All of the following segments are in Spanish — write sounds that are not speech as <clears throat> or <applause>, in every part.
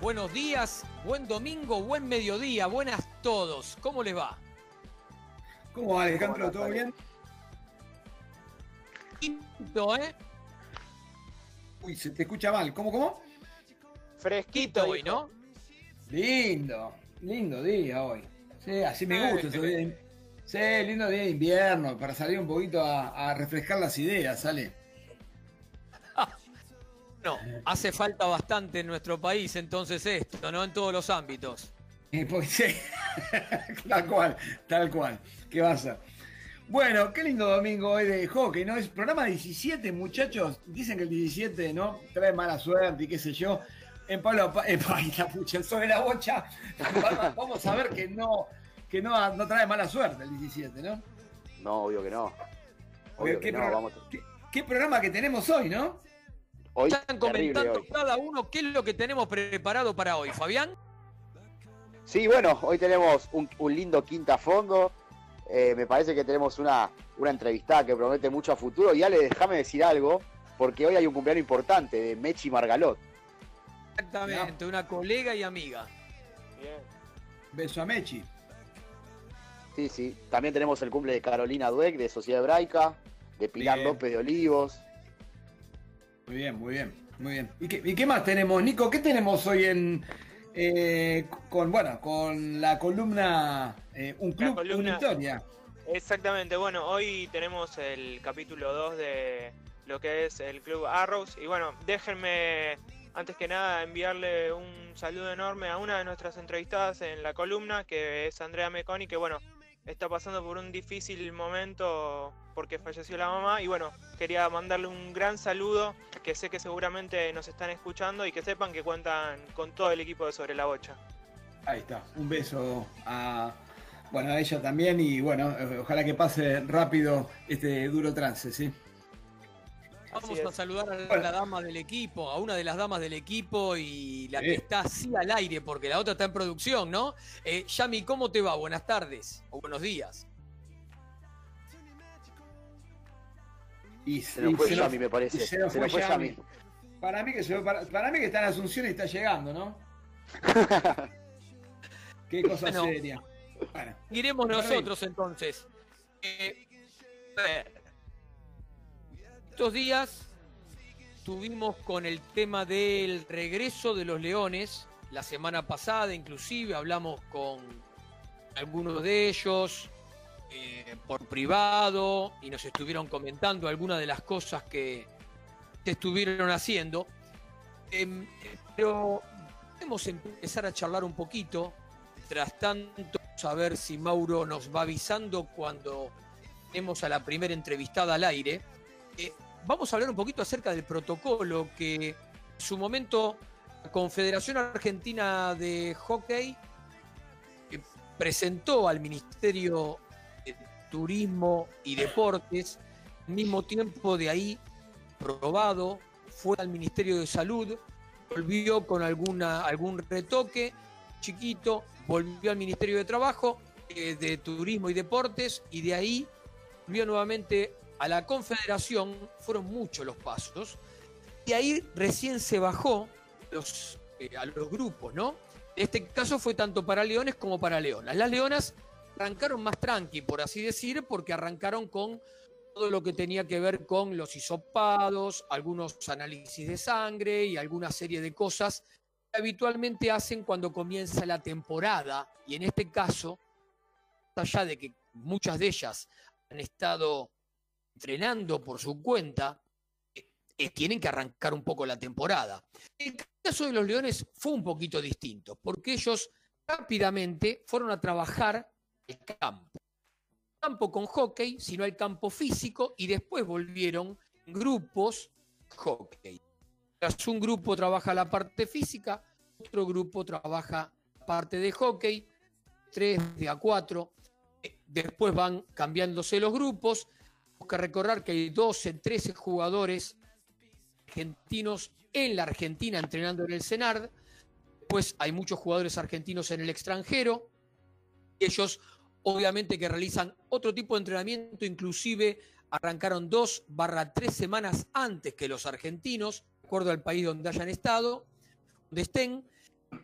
buenos días, buen domingo, buen mediodía, buenas todos. ¿Cómo les va? ¿Cómo va, Alejandro? ¿Todo bien? Quinto, ¿eh? Uy, se te escucha mal. ¿Cómo, cómo? Fresquito hoy, ¿no? Lindo, lindo día hoy. Sí, así me Ah, gusta. ese día. Sí, lindo día de invierno para salir un poquito a, a refrescar las ideas, sale. No, hace falta bastante en nuestro país entonces esto, ¿no? En todos los ámbitos. Eh, porque sí, <laughs> tal cual, tal cual. ¿Qué va a ser? Bueno, qué lindo domingo hoy de hockey, ¿no? Es programa 17, muchachos. Dicen que el 17, ¿no? Trae mala suerte y qué sé yo. En Pablo, Pa- en la pucha, sobre la bocha. <laughs> Vamos- a ver que no, que no, no trae mala suerte el 17, ¿no? No, obvio que no. Obvio ¿qué, que no, vamos. qué- qué programa que tenemos hoy, ¿no? Hoy Están comentando hoy. cada uno qué es lo que tenemos preparado para hoy. Fabián, Sí, bueno, hoy tenemos un, un lindo quinta fondo. Eh, me parece que tenemos una, una entrevistada que promete mucho a futuro. Y Ale, déjame decir algo, porque hoy hay un cumpleaños importante de Mechi Margalot. exactamente, una colega y amiga. Beso a Mechi. Sí, sí. También tenemos el cumple de Carolina Dueck, de Sociedad Hebraica, de Pilar Bien. López de Olivos. Muy bien, muy bien, muy bien. ¿Y qué, y qué más tenemos, Nico? ¿Qué tenemos hoy en eh, con bueno con la columna eh, Un Club, columna- una historia? Exactamente, bueno, hoy tenemos el capítulo 2 de lo que es el Club Arrows y bueno, déjenme antes que nada enviarle un saludo enorme a una de nuestras entrevistadas en la columna, que es Andrea Meconi, que bueno, está pasando por un difícil momento porque falleció la mamá y bueno, quería mandarle un gran saludo, que sé que seguramente nos están escuchando y que sepan que cuentan con todo el equipo de Sobre la Bocha. Ahí está. Un beso a bueno a ella también y bueno eh, ojalá que pase rápido este duro trance, sí. Vamos Así a es. saludar a Bueno. la dama del equipo, a una de las damas del equipo y la Sí. que está así al aire, porque la otra está en producción, ¿no? Eh, Yami, ¿cómo te va? Buenas tardes o buenos días. Y, Se nos y fue se nos- Yami, me parece. y se nos Se fue fue Yami. Yami. Para mí que se, para, para mí que está en Asunción y está llegando, ¿no? <laughs> Qué cosa Bueno. seria. Bueno, Iremos nosotros entonces. Eh, a ver. Estos días tuvimos con el tema del regreso de los leones. La semana pasada inclusive hablamos con algunos de ellos eh, por privado y nos estuvieron comentando algunas de las cosas que se estuvieron haciendo. Em, pero podemos empezar a charlar un poquito. Mientras tanto, a ver si Mauro nos va avisando cuando tenemos a la primera entrevistada al aire. Eh, vamos a hablar un poquito acerca del protocolo que en su momento la Confederación Argentina de Hockey eh, presentó al Ministerio de Turismo y Deportes, al mismo tiempo de ahí probado, fue al Ministerio de Salud, volvió con alguna, algún retoque chiquito, volvió al Ministerio de Trabajo, eh, de Turismo y Deportes, y de ahí volvió nuevamente a la Confederación, fueron muchos los pasos, y ahí recién se bajó los, eh, a los grupos, ¿no? Este caso fue tanto para leones como para leonas. Las leonas arrancaron más tranqui, por así decir, porque arrancaron con todo lo que tenía que ver con los hisopados, algunos análisis de sangre y alguna serie de cosas que habitualmente hacen cuando comienza la temporada. Y en este caso, más allá de que muchas de ellas han estado entrenando por su cuenta, eh, eh, tienen que arrancar un poco la temporada. El caso de los Leones fue un poquito distinto, porque ellos rápidamente fueron a trabajar el campo. Campo con hockey, sino el campo físico, y después volvieron grupos hockey. Un grupo trabaja la parte física, otro grupo trabaja parte de hockey, tres de a cuatro. Eh, Después van cambiándose los grupos. Que recordar que hay 12, 13 jugadores argentinos en la Argentina entrenando en el CENARD. Después hay muchos jugadores argentinos en el extranjero. Ellos obviamente que realizan otro tipo de entrenamiento, inclusive arrancaron dos barra tres semanas antes que los argentinos, de acuerdo al país donde hayan estado. donde estén,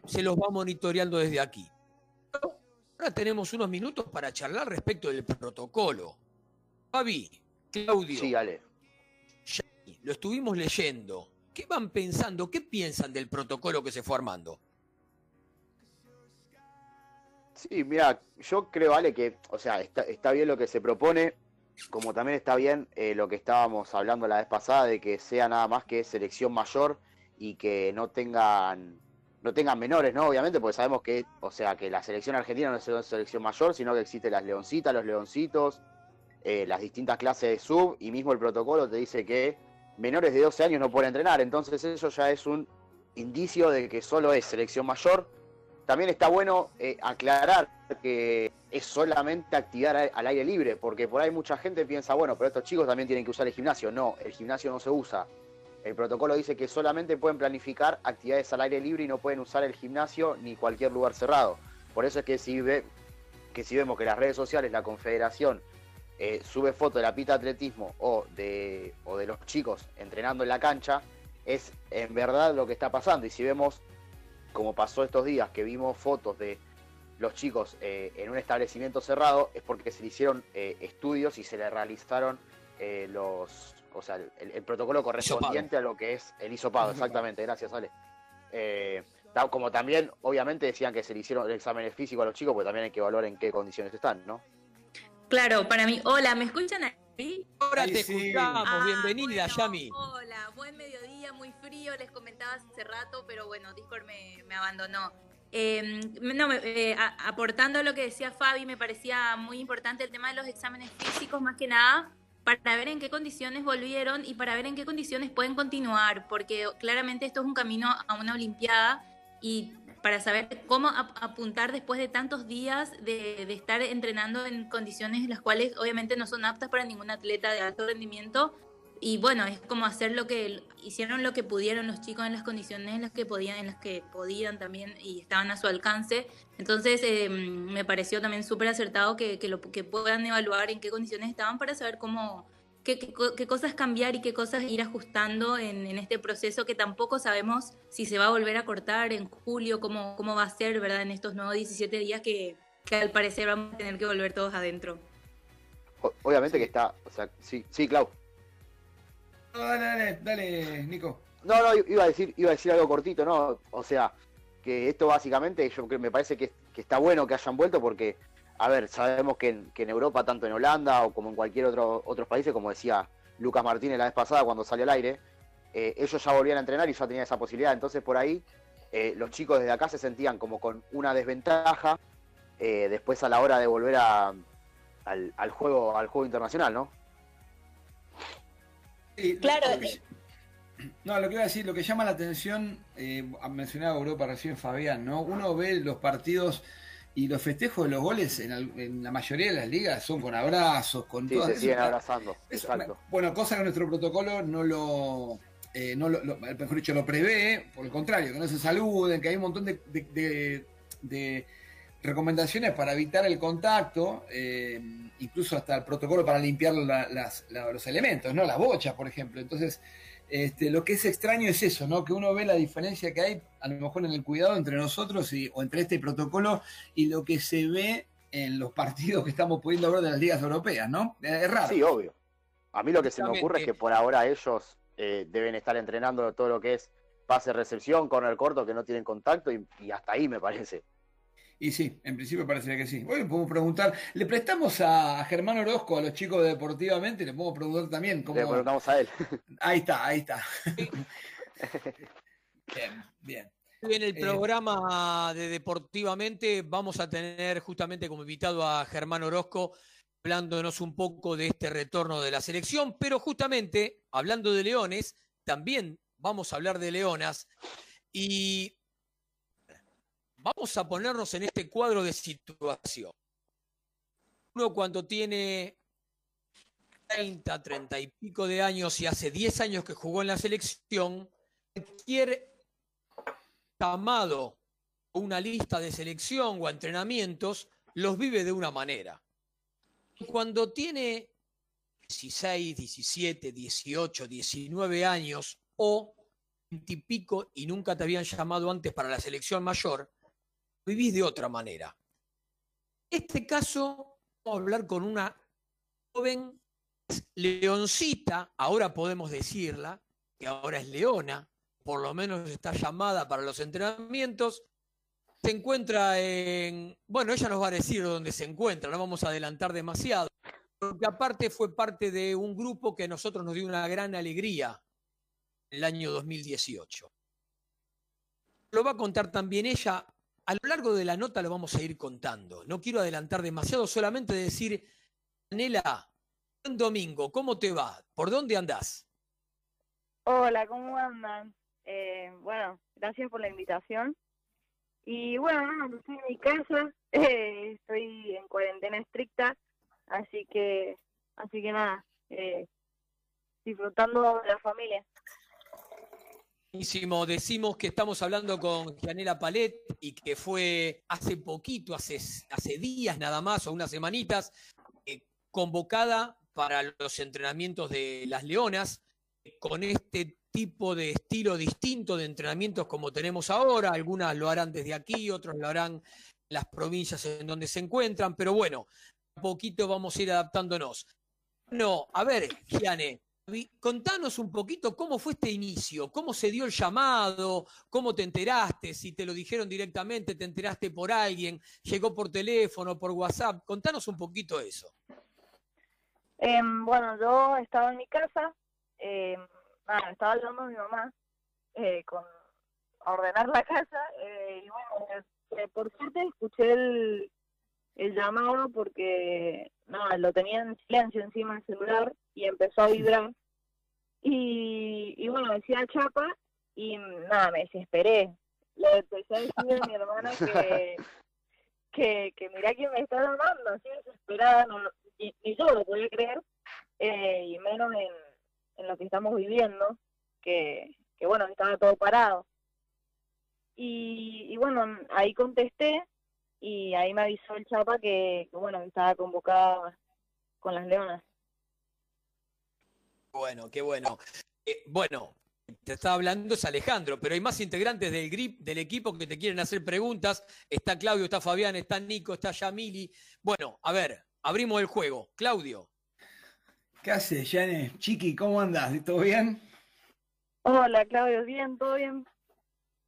se los va monitoreando desde aquí. Ahora tenemos unos minutos para charlar respecto del protocolo. Fabi, Claudio, Sí. Yanni, lo estuvimos leyendo. ¿Qué van pensando? ¿Qué piensan del protocolo que se fue armando? Sí, mira, yo creo, Ale, que, o sea, está, está bien lo que se propone, como también está bien eh, lo que estábamos hablando la vez pasada, de que sea nada más que selección mayor y que no tengan, no tengan menores, ¿no? Obviamente, porque sabemos que, o sea, que la selección argentina no es una selección mayor, sino que existen las leoncitas, los leoncitos, eh, las distintas clases de sub, y mismo el protocolo te dice que menores de 12 años no pueden entrenar, entonces eso ya es un indicio de que solo es selección mayor. También está bueno eh, aclarar que es solamente actividad al- aire libre, porque por ahí mucha gente piensa, bueno, pero estos chicos también tienen que usar el gimnasio. No, el gimnasio no se usa. El protocolo dice que solamente pueden planificar actividades al aire libre y no pueden usar el gimnasio ni cualquier lugar cerrado. Por eso es que si, ve, que si vemos que las redes sociales, la confederación, eh, sube fotos de la pista de atletismo o de, o de los chicos entrenando en la cancha, es en verdad lo que está pasando. Y si vemos, como pasó estos días, que vimos fotos de los chicos eh, en un establecimiento cerrado, es porque se le hicieron eh, estudios y se le realizaron eh, los, o sea, el, el protocolo correspondiente a lo que es el hisopado. Exactamente, gracias, Ale. Eh, como también, obviamente, decían que se le hicieron exámenes físicos a los chicos, porque también hay que evaluar en qué condiciones están, ¿no? Claro, para mí. Hola, ¿me escuchan ahí? Ahora te sí. escuchamos. Ah, Bienvenida, bueno, Yami. Hola, buen mediodía, muy frío, les comentaba hace rato, pero bueno, Discord me, me abandonó. Eh, no, me- eh, a- aportando a lo que decía Fabi, me parecía muy importante el tema de los exámenes físicos, más que nada, para ver en qué condiciones volvieron y para ver en qué condiciones pueden continuar, porque claramente esto es un camino a una Olimpiada y para saber cómo ap- apuntar después de tantos días de, estar entrenando en condiciones las cuales obviamente no son aptas para ningún atleta de alto rendimiento. Y bueno, es como hacer lo que hicieron lo que pudieron los chicos en las condiciones en las que podían, en las que podían también y estaban a su alcance. Entonces eh, me pareció también súper acertado que, que, lo, que puedan evaluar en qué condiciones estaban para saber cómo, qué, qué, co- qué cosas cambiar y qué cosas ir ajustando en, en este proceso que tampoco sabemos si se va a volver a cortar en julio, cómo, cómo va a ser, ¿verdad? En estos nuevos 17 días que, que al parecer vamos a tener que volver todos adentro. O- obviamente que está, o sea, sí, sí, Clau. No, dale, dale, dale, Nico. No, no, iba a decir, iba a decir algo cortito, ¿no? O sea, que esto básicamente, yo me parece que, que está bueno que hayan vuelto porque, a ver, sabemos que en, que en Europa, tanto en Holanda o como en cualquier otro otros países, como decía Lucas Martínez la vez pasada cuando salió al aire, eh, ellos ya volvían a entrenar y ya tenían esa posibilidad. Entonces por ahí eh, los chicos desde acá se sentían como con una desventaja eh, después a la hora de volver a, al, al juego al juego internacional, ¿no? Sí, Claro. lo que- No, lo que iba a decir, lo que llama la atención, eh, mencionaba Europa recién Fabián, ¿no? Uno ve los partidos y los festejos de los goles en, al- en la mayoría de las ligas son con abrazos, con Sí, todas se eso- siguen abrazando. eso- Exacto. bueno, cosa que nuestro protocolo no lo, eh, no lo, lo- mejor dicho, lo prevé, por el contrario, que no se saluden, que hay un montón de, de- de- de recomendaciones para evitar el contacto, eh, incluso hasta el protocolo para limpiar la- las- la- los elementos, ¿no? Las bochas, por ejemplo. Entonces, este, lo que es extraño es eso, ¿no? Que uno ve la diferencia que hay, a lo mejor en el cuidado entre nosotros y, o entre este protocolo y lo que se ve en los partidos que estamos pudiendo ver de las ligas europeas, ¿no? Es raro. Sí, obvio. A mí lo que se me ocurre es que por ahora ellos eh, deben estar entrenando todo lo que es pase recepción, corner corto, que no tienen contacto y, y hasta ahí me parece. Y sí, en principio parecería que sí. Bueno, podemos preguntar, le prestamos a Germán Orozco, a los chicos de Deportivamente, le podemos preguntar también cómo... Le preguntamos a él. <laughs> Ahí está, ahí está. <laughs> bien, bien. En el Eh, programa de Deportivamente vamos a tener justamente como invitado a Germán Orozco hablándonos un poco de este retorno de la selección, pero justamente hablando de leones, también vamos a hablar de leonas y vamos a ponernos en este cuadro de situación. Uno cuando tiene 30, 30 y pico de años y hace 10 años que jugó en la selección, cualquier llamado a una lista de selección o entrenamientos, los vive de una manera. Cuando tiene 16, 17, 18, 19 años o pico y nunca te habían llamado antes para la selección mayor, vivís de otra manera. Este caso, vamos a hablar con una joven leoncita, ahora podemos decirla, que ahora es leona, por lo menos está llamada para los entrenamientos, se encuentra en, bueno, ella nos va a decir dónde se encuentra, no vamos a adelantar demasiado, porque aparte fue parte de un grupo que a nosotros nos dio una gran alegría el año 2018. Lo va a contar también ella. A lo largo de la nota lo vamos a ir contando. No quiero adelantar demasiado, solamente decir, Nela, buen domingo, ¿cómo te va? ¿Por dónde andás? Hola, ¿cómo andan? Eh, bueno, gracias por la invitación. Y bueno, no, estoy en mi casa, <laughs> eh, estoy en cuarentena estricta, así que, así que nada, eh, disfrutando de la familia. Buenísimo. Decimos que estamos hablando con Gianela Palet y que fue hace poquito, hace, días nada más o unas semanitas, eh, convocada para los entrenamientos de las Leonas con este tipo de estilo distinto de entrenamientos como tenemos ahora. Algunas lo harán desde aquí, otros lo harán en las provincias en donde se encuentran, pero bueno, poquito vamos a ir adaptándonos. No, a ver, Giane, contanos un poquito cómo fue este inicio, cómo se dio el llamado, cómo te enteraste, si te lo dijeron directamente, te enteraste por alguien, llegó por teléfono, por WhatsApp, contanos un poquito eso. Eh, bueno, yo estaba en mi casa, eh, nada, estaba hablando a mi mamá eh, con ordenar la <laughs> casa eh, y bueno, eh, por suerte escuché el, el llamado porque nada, lo tenía en silencio encima del celular y empezó a vibrar. Y, y bueno, decía chapa y nada, me desesperé. Le empecé a decir a mi hermana que, <laughs> que, que mirá quién me está llamando, así desesperada, no, ni, ni, yo lo podía creer, eh, y menos en, en lo que estamos viviendo, que, que bueno, estaba todo parado. Y, y bueno, ahí contesté y ahí me avisó el Chapa que, que bueno, estaba convocada con las Leonas. Bueno, qué bueno. Eh, bueno, te estaba hablando es Alejandro, pero hay más integrantes del GRIP, del equipo que te quieren hacer preguntas. Está Claudio, está Fabián, está Nico, está Yamili. Bueno, a ver, abrimos el juego. Claudio. ¿Qué haces, Yane? Chiqui, ¿cómo andas? ¿Todo bien? Hola, Claudio, bien, todo bien.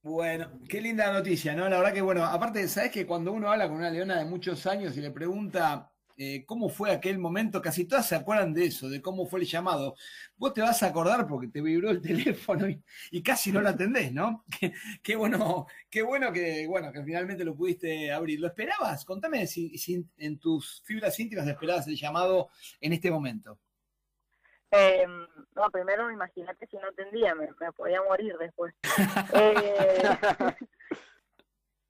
Bueno, qué linda noticia, ¿no? La verdad que, bueno, aparte, ¿sabes que cuando uno habla con una leona de muchos años y le pregunta eh, cómo fue aquel momento, casi todas se acuerdan de eso, de cómo fue el llamado. Vos te vas a acordar porque te vibró el <laughs> teléfono y, casi no lo atendés, ¿no? <laughs> Qué, qué, bueno, qué bueno que, bueno, que finalmente lo pudiste abrir. ¿Lo esperabas? Contame si, si en tus fibras íntimas esperabas el llamado en este momento. Eh, no, primero imagínate si no atendía, me, me podía morir después. eh,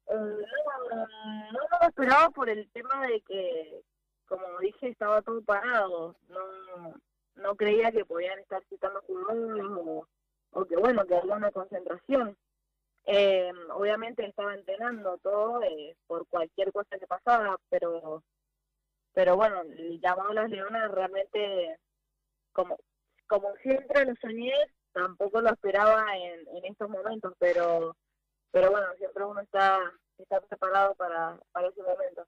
no, no lo esperaba por el tema de que, como dije, estaba todo parado. No, no creía que podían estar citando jugadores o, o que, bueno, que había una concentración. Eh, obviamente estaba entrenando todo eh, por cualquier cosa que pasaba, pero pero bueno, el llamado a las leonas realmente como, como siempre lo soñé, tampoco lo esperaba en, en estos momentos, pero pero bueno, siempre uno está, está preparado para, para ese momento.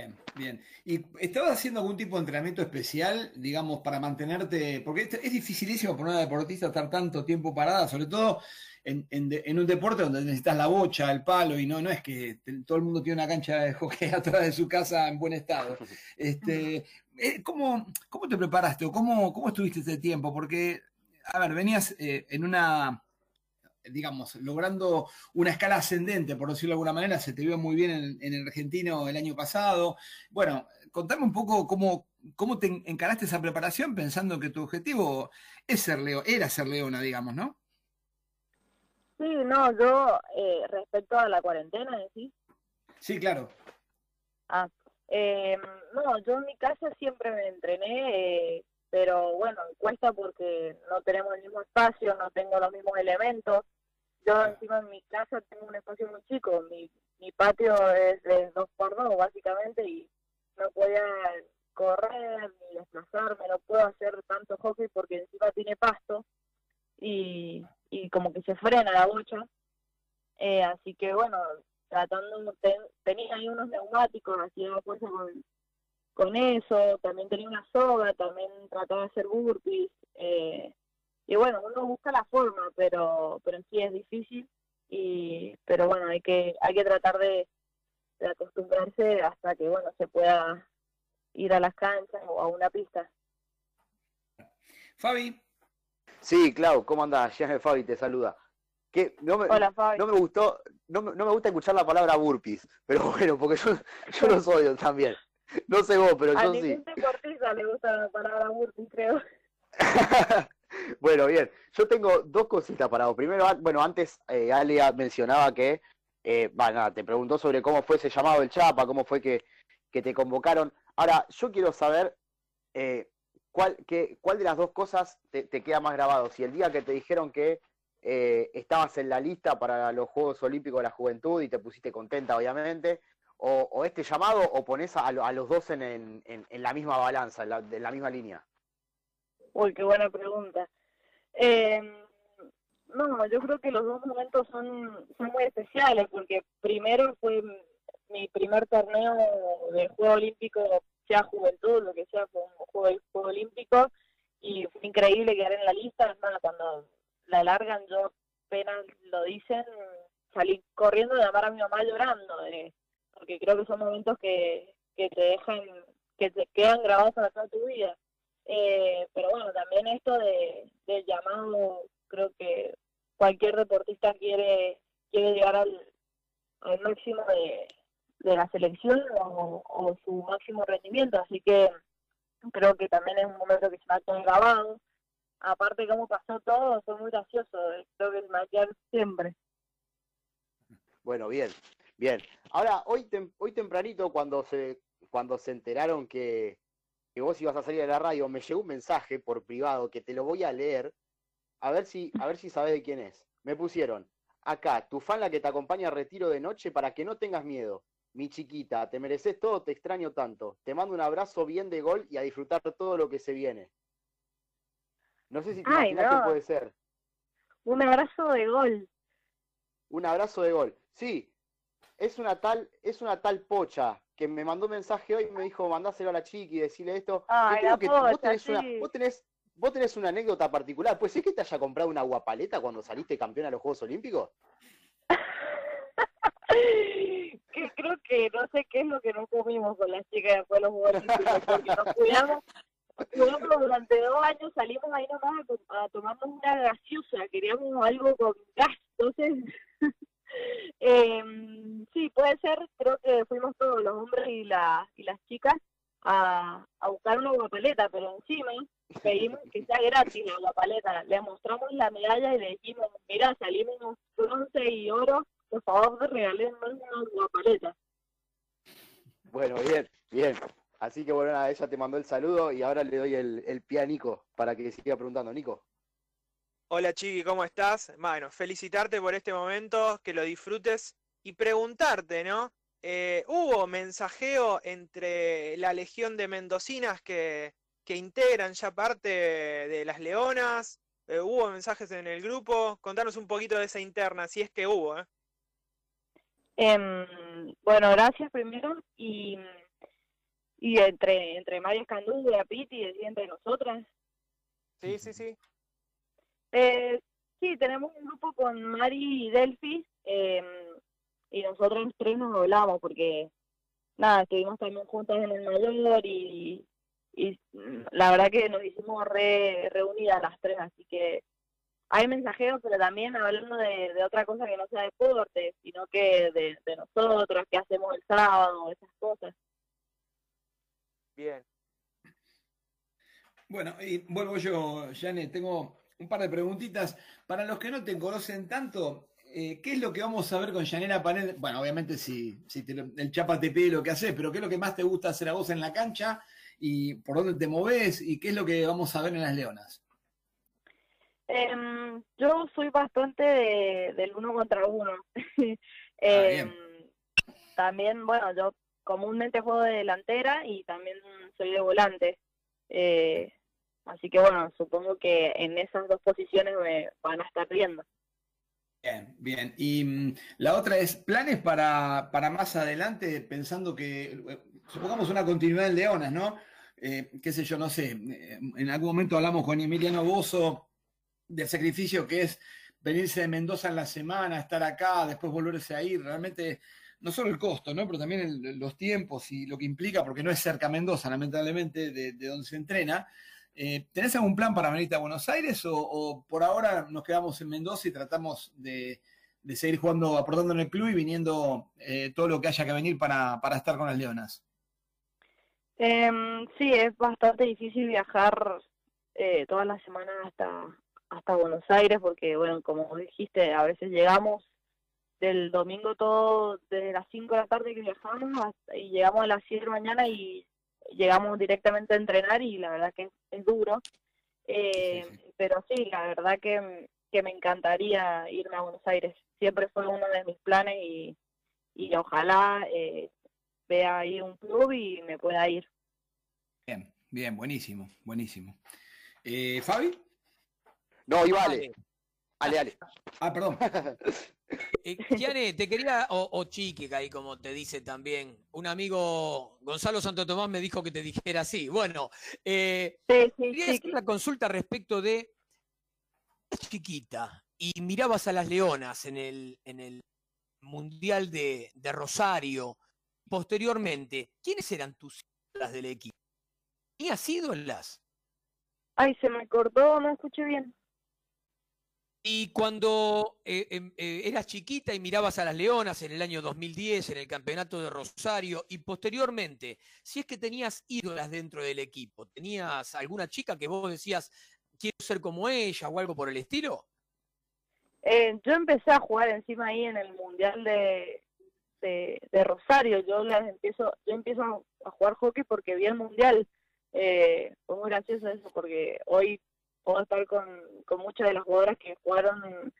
Bien, bien. ¿Y estabas haciendo algún tipo de entrenamiento especial, digamos, para mantenerte? Porque es dificilísimo para una deportista estar tanto tiempo parada, sobre todo en, un deporte donde necesitas la bocha, el palo, y no, no es que todo el mundo tiene una cancha de hockey <laughs> atrás de su casa en buen estado. Este, ¿cómo, ¿Cómo te preparaste o cómo, cómo estuviste este tiempo? Porque, a ver, venías eh, en una digamos, logrando una escala ascendente, por decirlo de alguna manera, se te vio muy bien en, en, el argentino el año pasado. Bueno, contame un poco cómo, cómo te encaraste esa preparación pensando que tu objetivo es ser Leo, era ser leona, digamos, ¿no? Sí, no, yo eh, respecto a la cuarentena, ¿sí? Sí, claro. Ah, eh, no, yo en mi casa siempre me entrené, eh, pero bueno, cuesta porque no tenemos el mismo espacio, no tengo los mismos elementos. Yo encima en mi casa tengo un espacio muy chico, mi, mi patio es de dos por dos básicamente y no podía correr ni desplazarme, no puedo hacer tanto hockey porque encima tiene pasto y, y como que se frena la bocha. Eh, así que bueno, tratando, tenía ahí unos neumáticos, hacía fuerza con, con eso, también tenía una soga, también trataba de hacer burpees. Eh, y bueno, uno busca la forma, pero, pero sí es difícil. Y, pero bueno, hay que, hay que tratar de, de acostumbrarse hasta que bueno se pueda ir a las canchas o a una pista. Fabi. Sí, Clau, ¿cómo andás? Ya Fabi te saluda. Que no me, Hola, Fabi. No me gustó, no me, no me gusta escuchar la palabra burpees, pero <laughs> bueno, porque yo, yo lo soy también. No sé vos, pero a yo ningún sí. deportista le gusta la palabra burpee, creo. <laughs> bueno, bien. Yo tengo dos cositas para vos. Primero, bueno, antes eh, Alia mencionaba que, eh, nada, te preguntó sobre cómo fue ese llamado del Chapa, cómo fue que, que te convocaron. Ahora, yo quiero saber eh, cuál, qué, cuál de las dos cosas te, te queda más grabado. Si el día que te dijeron que eh, estabas en la lista para los Juegos Olímpicos de la Juventud y te pusiste contenta, obviamente, o, o este llamado, o pones a, a los dos en, en- en- la misma balanza, en la, en la misma línea. Uy, qué buena pregunta. Eh, no, yo creo que los dos momentos son, son muy especiales, porque primero fue mi primer torneo de Juego Olímpico, sea juventud, lo que sea, fue un Juego, juego Olímpico, y fue increíble quedar en la lista. Es más, cuando la largan, yo apenas lo dicen, salí corriendo de llamar a mi mamá llorando, eh, porque creo que son momentos que, que te dejan, que te quedan grabados para toda tu vida. Eh, pero bueno, también esto de, del llamado, creo que cualquier deportista quiere quiere llegar al, máximo de, de la selección o, su máximo rendimiento, así que creo que también es un momento que se me ha quedado grabado. Aparte cómo pasó todo, fue muy gracioso, creo que se va a quedar siempre. Bueno, bien, bien. Ahora, hoy, tem- hoy tempranito, cuando se, cuando se enteraron que, que vos ibas a salir de la radio, me llegó un mensaje por privado que te lo voy a leer, a ver si, a ver si sabes de quién es. Me pusieron, acá, tu fan la que te acompaña a retiro de noche para que no tengas miedo. Mi chiquita, te mereces todo, te extraño tanto. Te mando un abrazo bien de gol y a disfrutar todo lo que se viene. No sé si te Ay, imaginas no. qué puede ser. Un abrazo de gol. Un abrazo de gol. Sí, es una tal, es una tal pocha que me mandó un mensaje hoy y me dijo, mandáselo a la chiqui y decirle esto. Ay, creo que vos pocha, tenés una, sí. vos tenés, vos tenés una anécdota particular. Pues es que te haya comprado una guapaleta cuando saliste campeón a los Juegos Olímpicos. <laughs> que creo que no sé qué es lo que no comimos con las chicas después de los Juegos Olímpicos, porque nos cuidamos, nos cuidamos durante dos años, salimos ahí nomás a, a tomarnos una gaseosa, queríamos algo con gas, entonces, <laughs> em, sí, puede ser, creo que fuimos todos los hombres y, la, y las chicas a, a buscar una guapaleta, pero encima pedimos que sea gratis la guapaleta, le mostramos la medalla y le dijimos, mira, salimos bronce y oro, por favor regalenme una guapaleta. Bueno, bien, bien. Así que bueno, nada, ella te mandó el saludo y ahora le doy el, el pie a Nico para que siga preguntando. Nico. Hola Chiqui, ¿cómo estás? Bueno, felicitarte por este momento, que lo disfrutes y preguntarte, ¿no? Eh, ¿Hubo mensajeo entre la legión de mendocinas que, que integran ya parte de las Leonas? Eh, ¿Hubo mensajes en el grupo? Contanos un poquito de esa interna, si es que hubo, ¿eh? Em, bueno, gracias primero y, y entre entre María Escandura, Piti, decía entre nosotras. Sí, sí, sí. Eh, sí, tenemos un grupo con Mari y Delphi em, y nosotros tres nos hablamos porque nada, estuvimos también juntas en el mayor y, y la verdad que nos hicimos re reunidas las tres, así que hay mensajeros, pero también hablando de, de otra cosa que no sea deporte, sino que de, de nosotros, qué hacemos el sábado, esas cosas. Bien. Bueno, y vuelvo yo, Janet, tengo un par de preguntitas. Para los que no te conocen tanto, eh, ¿qué es lo que vamos a ver con Yanela Panel? Bueno, obviamente si, si te el Chapa te pide lo que haces, pero ¿qué es lo que más te gusta hacer a vos en la cancha? ¿Y por dónde te moves? ¿Y qué es lo que vamos a ver en las Leonas? Em, yo soy bastante de, del uno contra uno. <laughs> Ah. Em, también, bueno, yo comúnmente juego de delantera y también soy de volante. Eh, Así que bueno, supongo que en esas dos posiciones me van a estar viendo. Bien, bien. Y mm, la otra es planes para, para más adelante, pensando que, eh, supongamos una continuidad en Leonas, ¿no? Eh, qué sé yo, no sé, eh, en algún momento hablamos con Emiliano Bozo del sacrificio que es venirse de Mendoza en la semana, estar acá, después volverse a ir, realmente no solo el costo, ¿no? Pero también los tiempos y lo que implica, porque no es cerca Mendoza, lamentablemente, de donde se entrena. Eh, ¿Tenés algún plan para venirte a Buenos Aires o, por ahora nos quedamos en Mendoza y tratamos de, seguir jugando, aportando en el club y viniendo eh, todo lo que haya que venir para, estar con las Leonas? Em, sí, es bastante difícil viajar eh, todas las semanas hasta, hasta Buenos Aires porque, bueno, como dijiste, a veces llegamos del domingo todo desde las 5 de la tarde que viajamos hasta- y llegamos a las 7 de la mañana y llegamos directamente a entrenar y la verdad que es, es duro. Eh, Sí, sí. Pero sí, la verdad que, que me encantaría irme a Buenos Aires. Siempre fue uno de mis planes y, y ojalá eh, vea ahí un club y me pueda ir. Bien, bien, buenísimo, buenísimo. Eh, ¿Fabi? No, y vale. Ale, ale. Ah, perdón. <laughs> Eh, te quería, o, o Chiqui, ahí como te dice también, un amigo, Gonzalo Santo Tomás, me dijo que te dijera así. Bueno, eh, Sí, sí, quería hacer una consulta respecto de chiquita y mirabas a las leonas en el, en el Mundial de, de Rosario. Posteriormente, ¿quiénes eran tus ídolas del equipo? ¿Tenías ídolas? Ay, se me cortó, no escuché bien. Y cuando eh, em, eh, eras chiquita y mirabas a las Leonas en el año 2010, en el campeonato de Rosario, y posteriormente, si es que tenías ídolas dentro del equipo, ¿tenías alguna chica que vos decías, quiero ser como ella o algo por el estilo? Eh, yo empecé a jugar encima ahí en el Mundial de, de, Rosario. Yo las empiezo, yo empiezo a jugar hockey porque vi el Mundial. Eh, fue muy gracioso eso porque hoy puedo estar con, con muchas de las jugadoras que jugaron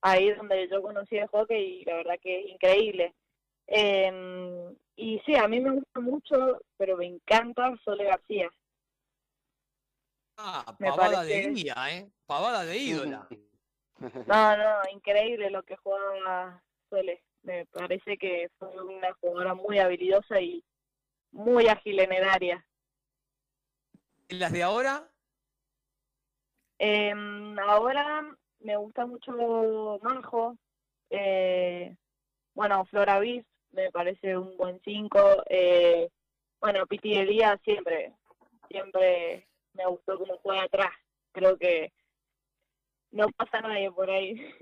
ahí donde yo conocí el hockey y la verdad que es increíble. Eh, y sí, a mí me gusta mucho, pero me encanta Sole García. Ah, pavada de guía, ¿eh? Pavada de ídola. No, no, increíble lo que juega Sole. Me parece que fue una jugadora muy habilidosa y muy ágil en el área. ¿En las de ahora? Em, ahora me gusta mucho Majo. Eh, bueno, Flora Viz me parece un buen 5. Eh, bueno, Piti Elías siempre, siempre me gustó cómo juega atrás. Creo que no pasa nadie por ahí.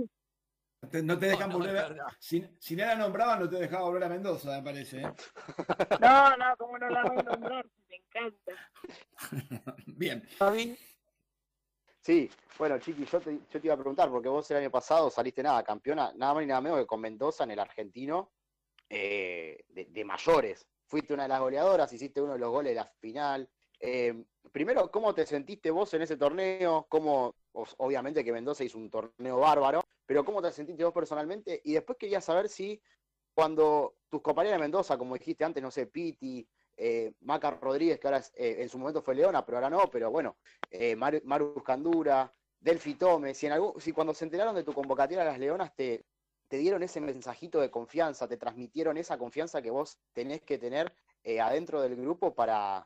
No te dejan No, volver a-. Si, si no la nombraban, no te dejaba volver a Mendoza, me parece. ¿eh? No, no, cómo no la voy a nombrar, me encanta. <laughs> Bien. Sí, bueno, Chiqui, yo te, iba a preguntar, porque vos el año pasado saliste nada, campeona, nada más ni nada menos que con Mendoza en el argentino eh, de, mayores. Fuiste una de las goleadoras, hiciste uno de los goles de la final. Eh, primero, ¿cómo te sentiste vos en ese torneo? ¿Cómo, obviamente que Mendoza hizo un torneo bárbaro, pero ¿cómo te sentiste vos personalmente? Y después quería saber si cuando tus compañeras de Mendoza, como dijiste antes, no sé, Piti, eh, Maca Rodríguez, que ahora eh, en su momento fue Leona, pero ahora no, pero bueno, eh, Maru, Maru Candura, Delphi Tome, si, en algún, si cuando se enteraron de tu convocatoria a las Leonas te, te dieron ese mensajito de confianza, te transmitieron esa confianza que vos tenés que tener eh, adentro del grupo para,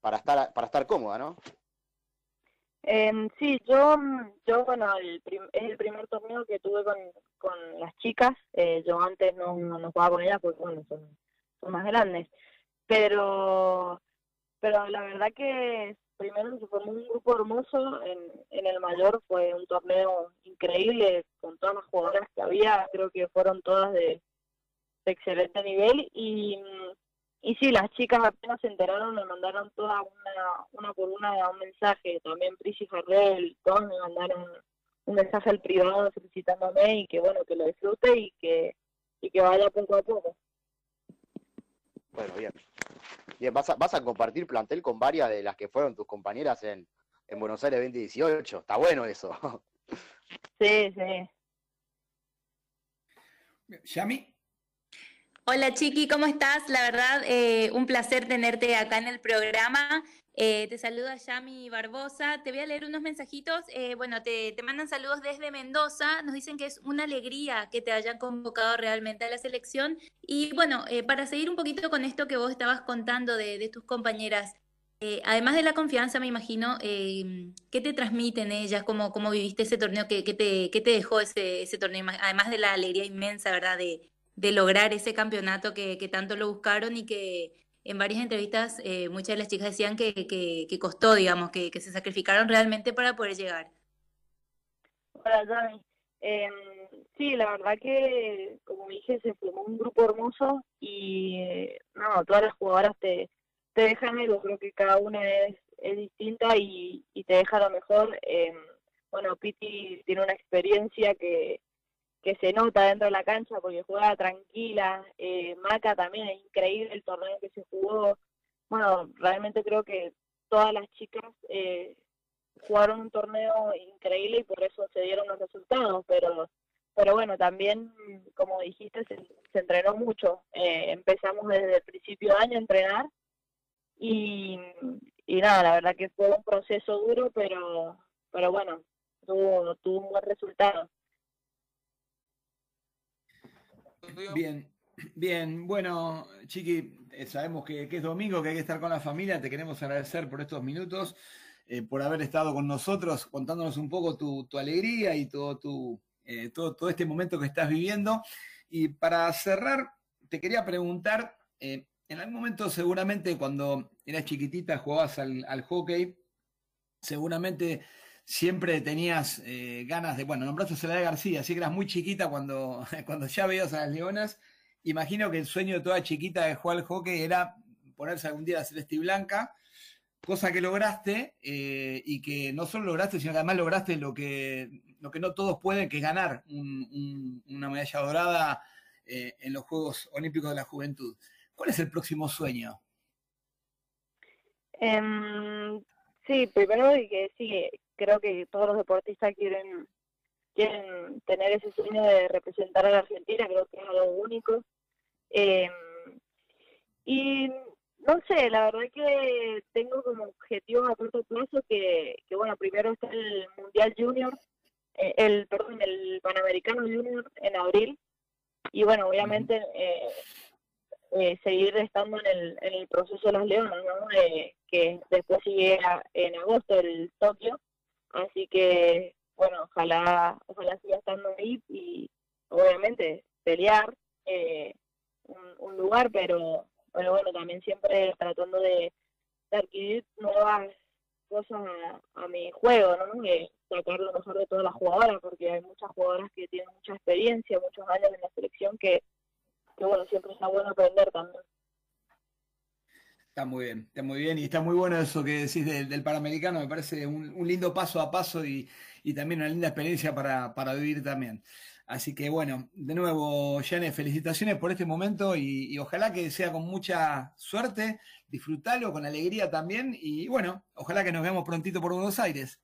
para, estar, para estar cómoda, ¿no? Em, sí, yo, yo bueno, es el primer torneo que tuve con, con las chicas. Eh, yo antes no, no, no jugaba con ellas porque, bueno, son, son más grandes. Pero, pero la verdad que primero se formó un grupo hermoso en, en el mayor. Fue un torneo increíble con todas las jugadoras que había. Creo que fueron todas de, de excelente nivel. Y, y sí, las chicas apenas se enteraron, me mandaron todas una, una por una un mensaje. También Prisi Farrell, todos me mandaron un mensaje al privado felicitándome y que bueno, que lo disfrute y que, y que vaya poco a poco. Bueno, bien. Bien, vas a, vas a compartir plantel con varias de las que fueron tus compañeras en, en Buenos Aires 2018. Está bueno eso. <laughs> Sí, sí. Yami. Hola Chiqui, ¿cómo estás? La verdad, eh, un placer tenerte acá en el programa. Eh, te saluda Yami Barbosa. Te voy a leer unos mensajitos. Eh, bueno, te, te, mandan saludos desde Mendoza. Nos dicen que es una alegría que te hayan convocado realmente a la selección. Y bueno, para seguir un poquito con esto que vos estabas contando de, de tus compañeras, además de la confianza, me imagino, ¿qué te transmiten ellas? ¿Cómo, cómo viviste ese torneo? ¿Qué, qué, te, qué te dejó ese, ese torneo? Además de la alegría inmensa, ¿verdad? De, de lograr ese campeonato que, tanto lo buscaron y que en varias entrevistas eh, muchas de las chicas decían que, que, costó, digamos, que, se sacrificaron realmente para poder llegar. Hola, Yami. Em, sí, la verdad que, como dije, se formó un grupo hermoso y, eh, no, todas las jugadoras te, te dejan algo, creo que cada una es, es distinta y, y te deja lo mejor. Em, bueno, Piti tiene una experiencia que, que se nota dentro de la cancha porque juega tranquila. Eh, Maca también es increíble el torneo que se jugó. Bueno, realmente creo que todas las chicas eh, jugaron un torneo increíble y por eso se dieron los resultados, pero pero bueno, también, como dijiste, se, entrenó mucho. Eh, empezamos desde el principio de año a entrenar y, y nada, la verdad que fue un proceso duro, pero pero bueno, tuvo, tuvo un buen resultado. Bien, <clears throat> bien. Bueno, Chiqui, eh, sabemos que, es domingo, que hay que estar con la familia. Te queremos agradecer por estos minutos, eh, por haber estado con nosotros, contándonos un poco tu, alegría y todo, tu, eh, todo, todo, este momento que estás viviendo. Y para cerrar, te quería preguntar, en algún momento seguramente cuando eras chiquitita jugabas al hockey, seguramente siempre tenías eh, ganas de, bueno, nombraste a Celaya García, así que eras muy chiquita cuando, <laughs> cuando ya veías a las leonas. Imagino que el sueño de toda chiquita de jugar al era ponerse algún día la celeste y blanca, cosa que lograste eh, y que no solo lograste, sino que además lograste lo que, lo que no todos pueden, que es ganar una medalla dorada eh, en los Juegos Olímpicos de la Juventud. ¿Cuál es el próximo sueño? Em, sí, primero que sí, creo que todos los deportistas quieren quieren tener ese sueño de representar a la Argentina, creo que es algo único. Eh, y no sé, la verdad que tengo como objetivo a corto plazo que, que bueno, primero está el Mundial Junior, eh, el, perdón, el Panamericano Junior en abril, y bueno, obviamente eh, eh, seguir estando en el, en el proceso de las leonas, ¿no? que después sigue en agosto el Tokio, Así que, bueno, ojalá, ojalá siga estando ahí y obviamente pelear eh, un, lugar, pero, pero bueno, también siempre tratando de, adquirir nuevas cosas a, mi juego, ¿no? De sacar lo mejor de todas las jugadoras, porque hay muchas jugadoras que tienen mucha experiencia, muchos años en la selección que, que bueno, siempre está bueno aprender también. Está muy bien, está muy bien y está muy bueno eso que decís del, Panamericano, me parece un, lindo paso a paso y, también una linda experiencia para, vivir también. Así que bueno, de nuevo, Jane, felicitaciones por este momento y, ojalá que sea con mucha suerte, disfrútalo con alegría también y bueno, ojalá que nos veamos prontito por Buenos Aires.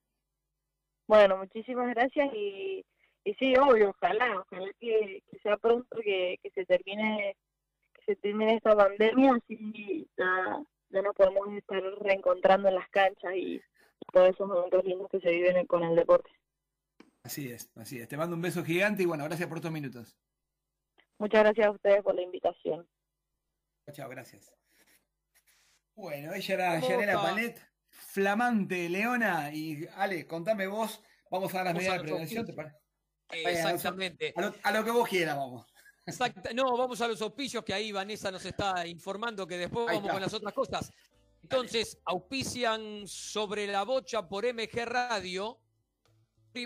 Bueno, muchísimas gracias y sí, obvio, ojalá, ojalá que, sea pronto, que se termine se termine esta pandemia, así ya, ya nos podemos estar reencontrando en las canchas y todos esos momentos lindos que se viven con el deporte. Así es, así es. Te mando un beso gigante y bueno, gracias por estos minutos. Muchas gracias a ustedes por la invitación. Chao, gracias. Bueno, ella era Yanela Palet, flamante Leona. Y Ale, contame vos, vamos a dar las medidas de prevención, ¿te parece? Exactamente. A lo, que vos quieras, vamos. No, vamos a los auspicios que ahí Vanessa nos está informando que después vamos con las otras cosas. Entonces, auspician sobre la bocha por MG Radio.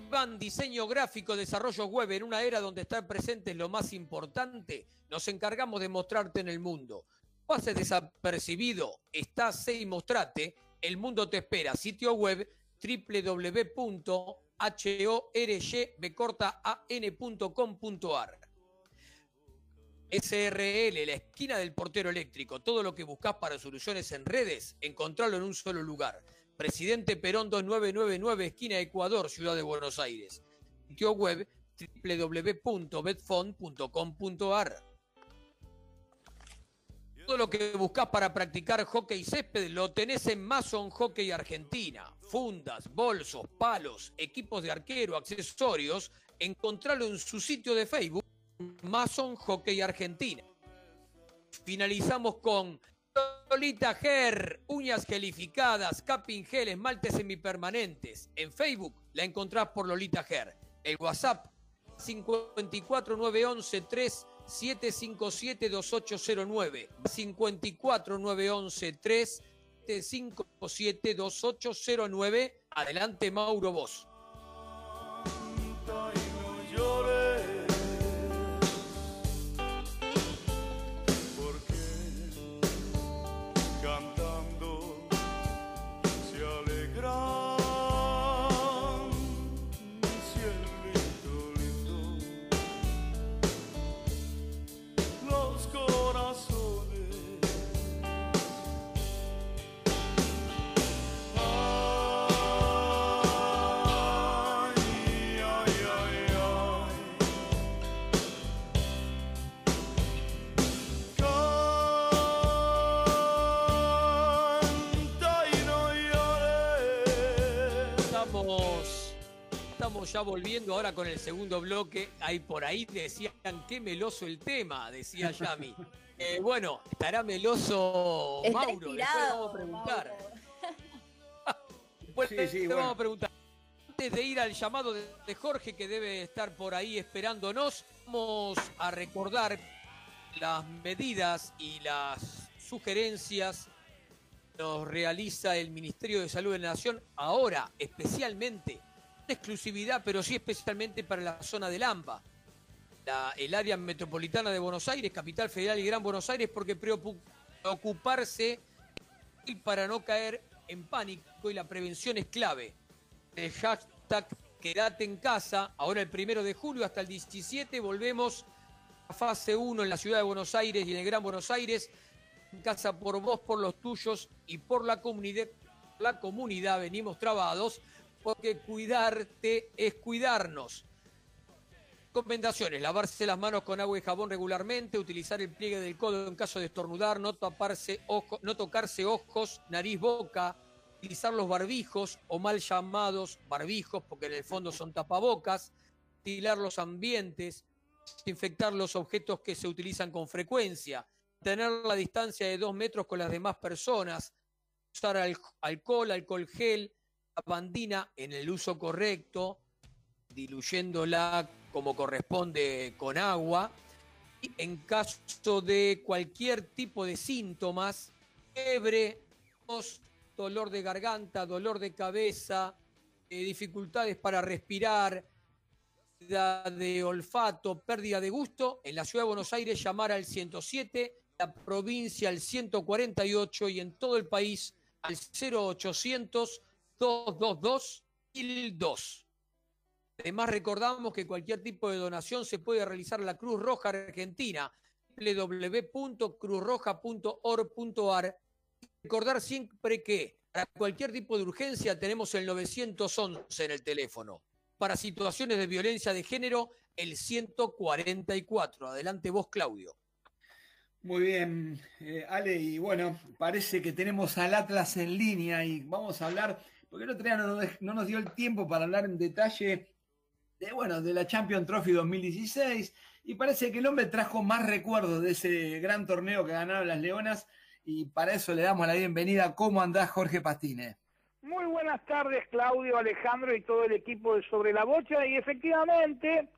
Van diseño gráfico, desarrollo web en una era donde estar presente es lo más importante. Nos encargamos de mostrarte en el mundo. Pase desapercibido, estás y mostrate. El mundo te espera. Sitio web www.horybecortaan.com.ar SRL, la esquina del portero eléctrico. Todo lo que buscas para soluciones en redes, encontrarlo en un solo lugar. Presidente Perón 2999, esquina Ecuador, Ciudad de Buenos Aires. Sitio web www.betfond.com.ar. Todo lo que buscas para practicar hockey césped lo tenés en Mason Hockey Argentina. Fundas, bolsos, palos, equipos de arquero, accesorios. Encontralo en su sitio de Facebook, Mason Hockey Argentina. Finalizamos con Lolita Ger, uñas gelificadas, capping gel, esmaltes semipermanentes. En Facebook la encontrás por Lolita Ger. El WhatsApp 54911 3 757 2809 54911 3 757 2809 Adelante Mauro Vos. Ya volviendo ahora con el segundo bloque. Ahí por ahí decían qué meloso el tema, decía Yami. <laughs> Eh, bueno, estará meloso Mauro. Después vamos a preguntar. <laughs> Después vamos a preguntar. Antes de ir al llamado de Jorge, que debe estar por ahí esperándonos, vamos a recordar las medidas y las sugerencias que nos realiza el Ministerio de Salud de la Nación ahora, especialmente exclusividad, pero sí especialmente para la zona del AMBA, el área metropolitana de Buenos Aires, Capital Federal y Gran Buenos Aires, porque preocuparse y para no caer en pánico y la prevención es clave. El hashtag quédate en casa, ahora el primero de julio hasta el 17 volvemos a fase 1 en la ciudad de Buenos Aires y en el Gran Buenos Aires, en casa por vos, por los tuyos y por la comunidad, la comunidad venimos trabados porque cuidarte es cuidarnos. Recomendaciones, lavarse las manos con agua y jabón regularmente, utilizar el pliegue del codo en caso de estornudar, no, taparse no tocarse ojos, nariz, boca, utilizar los barbijos o mal llamados barbijos, porque en el fondo son tapabocas, ventilar los ambientes, desinfectar los objetos que se utilizan con frecuencia, tener la distancia de dos metros con las demás personas, usar alcohol, alcohol gel, bandina en el uso correcto, diluyéndola como corresponde con agua. Y en caso de cualquier tipo de síntomas, fiebre, dolor de garganta, dolor de cabeza, eh, dificultades para respirar, pérdida de olfato, pérdida de gusto, en la ciudad de Buenos Aires llamar al 107, la provincia al 148 y en todo el país al 0800 222 Además, recordamos que cualquier tipo de donación se puede realizar en la Cruz Roja Argentina, www.cruzroja.org.ar. Recordar siempre que para cualquier tipo de urgencia tenemos el 911 en el teléfono. Para situaciones de violencia de género, el 144. Adelante vos, Claudio. Muy bien, eh, Ale, y bueno, parece que tenemos al Atlas en línea y vamos a hablar porque el otro día no, nos dio el tiempo para hablar en detalle de, bueno, de la Champions Trophy 2016 y parece que el hombre trajo más recuerdos de ese gran torneo que ganaron las Leonas y para eso le damos la bienvenida. ¿Cómo andás, Jorge Pastine? Muy buenas tardes, Claudio, Alejandro y todo el equipo de Sobre la Bocha y efectivamente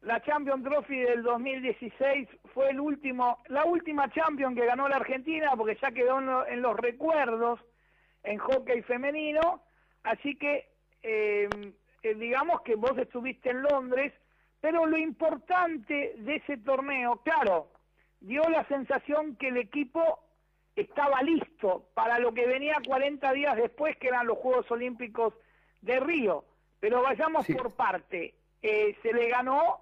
la Champions Trophy del 2016 fue el último, la última Champions que ganó la Argentina porque ya quedó en los recuerdos en hockey femenino Así que eh, eh, digamos que vos estuviste en Londres, pero lo importante de ese torneo, claro, dio la sensación que el equipo estaba listo para lo que venía 40 días después, que eran los Juegos Olímpicos de Río. Pero vayamos por parte. Eh, se le ganó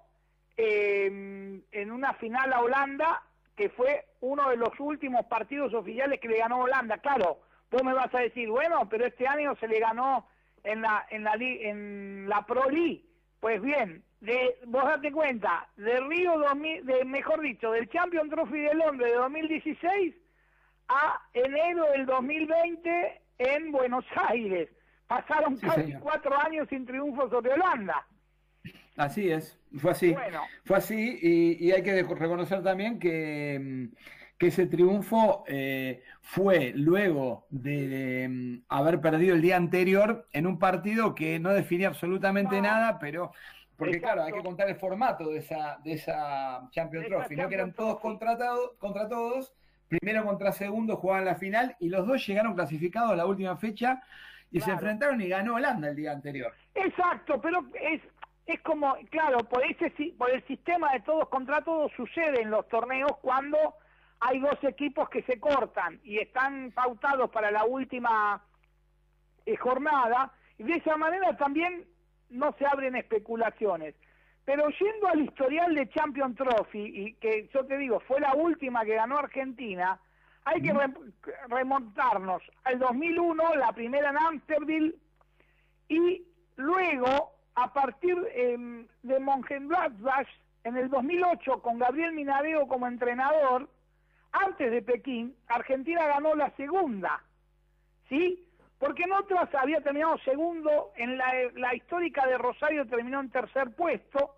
en una final a Holanda, que fue uno de los últimos partidos oficiales que le ganó Holanda. Claro, Vos me vas a decir, bueno, pero este año se le ganó en la en la en la Pro League. Pues bien, de, vos date cuenta, de Río 2000, de, mejor dicho, del Champion Trophy de Londres de 2016 a enero del 2020 en Buenos Aires. Pasaron Sí, casi señor. cuatro años sin triunfo sobre Holanda. Así es, fue así. Bueno. Fue así y, y hay que reconocer también que, mm, que ese triunfo eh, fue luego de, de, mm, haber perdido el día anterior en un partido que no definía absolutamente No. nada, pero porque claro, hay que contar el formato de esa, de esa Champions Trophy, ¿no? Que eran todos contratados, contra todos, primero contra segundo jugaban la final y los dos llegaron clasificados a la última fecha y se enfrentaron y ganó Holanda el día anterior. Exacto, pero es es como, claro, por ese por el sistema de todos contra todos sucede en los torneos cuando hay dos equipos que se cortan y están pautados para la última eh, jornada y de esa manera también no se abren especulaciones. Pero yendo al historial de Champion Trophy, y que yo te digo, fue la última que ganó Argentina, hay que re- remontarnos al 2001, la primera en Amsterdam, y luego, a partir em, de Mönchengladbach, en el 2008, con Gabriel Minadeo como entrenador, antes de Pekín, Argentina ganó la segunda, ¿sí? Porque en otras había terminado segundo, en la, la histórica de Rosario terminó en tercer puesto,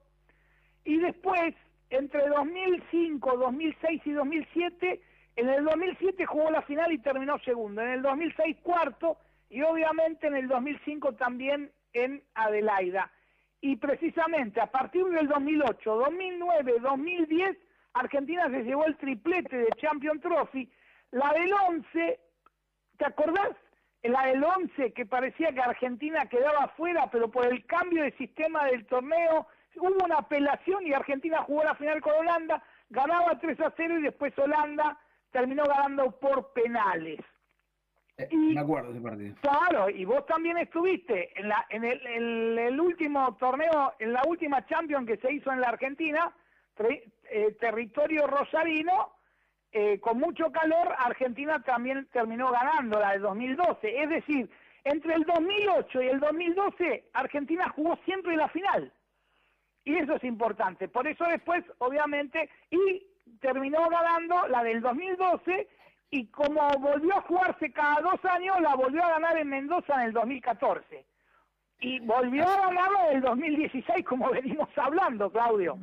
y después, entre 2005, 2006 y 2007, en el 2007 jugó la final y terminó segundo, en el 2006 cuarto, y obviamente en el 2005 también en Adelaida. Y precisamente a partir del 2008, 2009, 2010, Argentina se llevó el triplete de Champion Trophy. La del 11, ¿te acordás? La del 11 que parecía que Argentina quedaba fuera, pero por el cambio de sistema del torneo hubo una apelación y Argentina jugó la final con Holanda, ganaba 3 a 0 y después Holanda terminó ganando por penales. Eh, Y- me acuerdo de ese partido. Claro, y vos también estuviste en, la, en el, el último torneo, en la última Champions que se hizo en la Argentina, eh, territorio rosarino, eh, con mucho calor, Argentina también terminó ganando la de 2012. Es decir, entre el 2008 y el 2012, Argentina jugó siempre la final. Y eso es importante. Por eso después, obviamente, y terminó ganando la del 2012 y como volvió a jugarse cada dos años, la volvió a ganar en Mendoza en el 2014. Y volvió a ganar la del 2016, como venimos hablando, Claudio.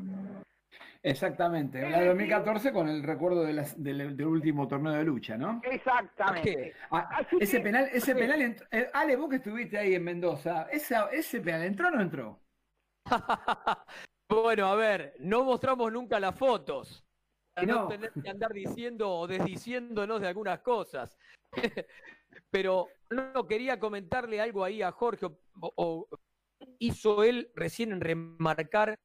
Exactamente, la de 2014 con el recuerdo de las- del, del último torneo de lucha, ¿no? Exactamente. Ah, ese que- penal, ese penal, eh, Ale, vos que estuviste ahí en Mendoza, esa- ese penal entró o no entró? <laughs> Bueno, a ver, no mostramos nunca las fotos. Para no No. tener que andar diciendo o desdiciéndonos de algunas cosas. <laughs> Pero no quería comentarle algo ahí a Jorge, o, o hizo él recién en remarcar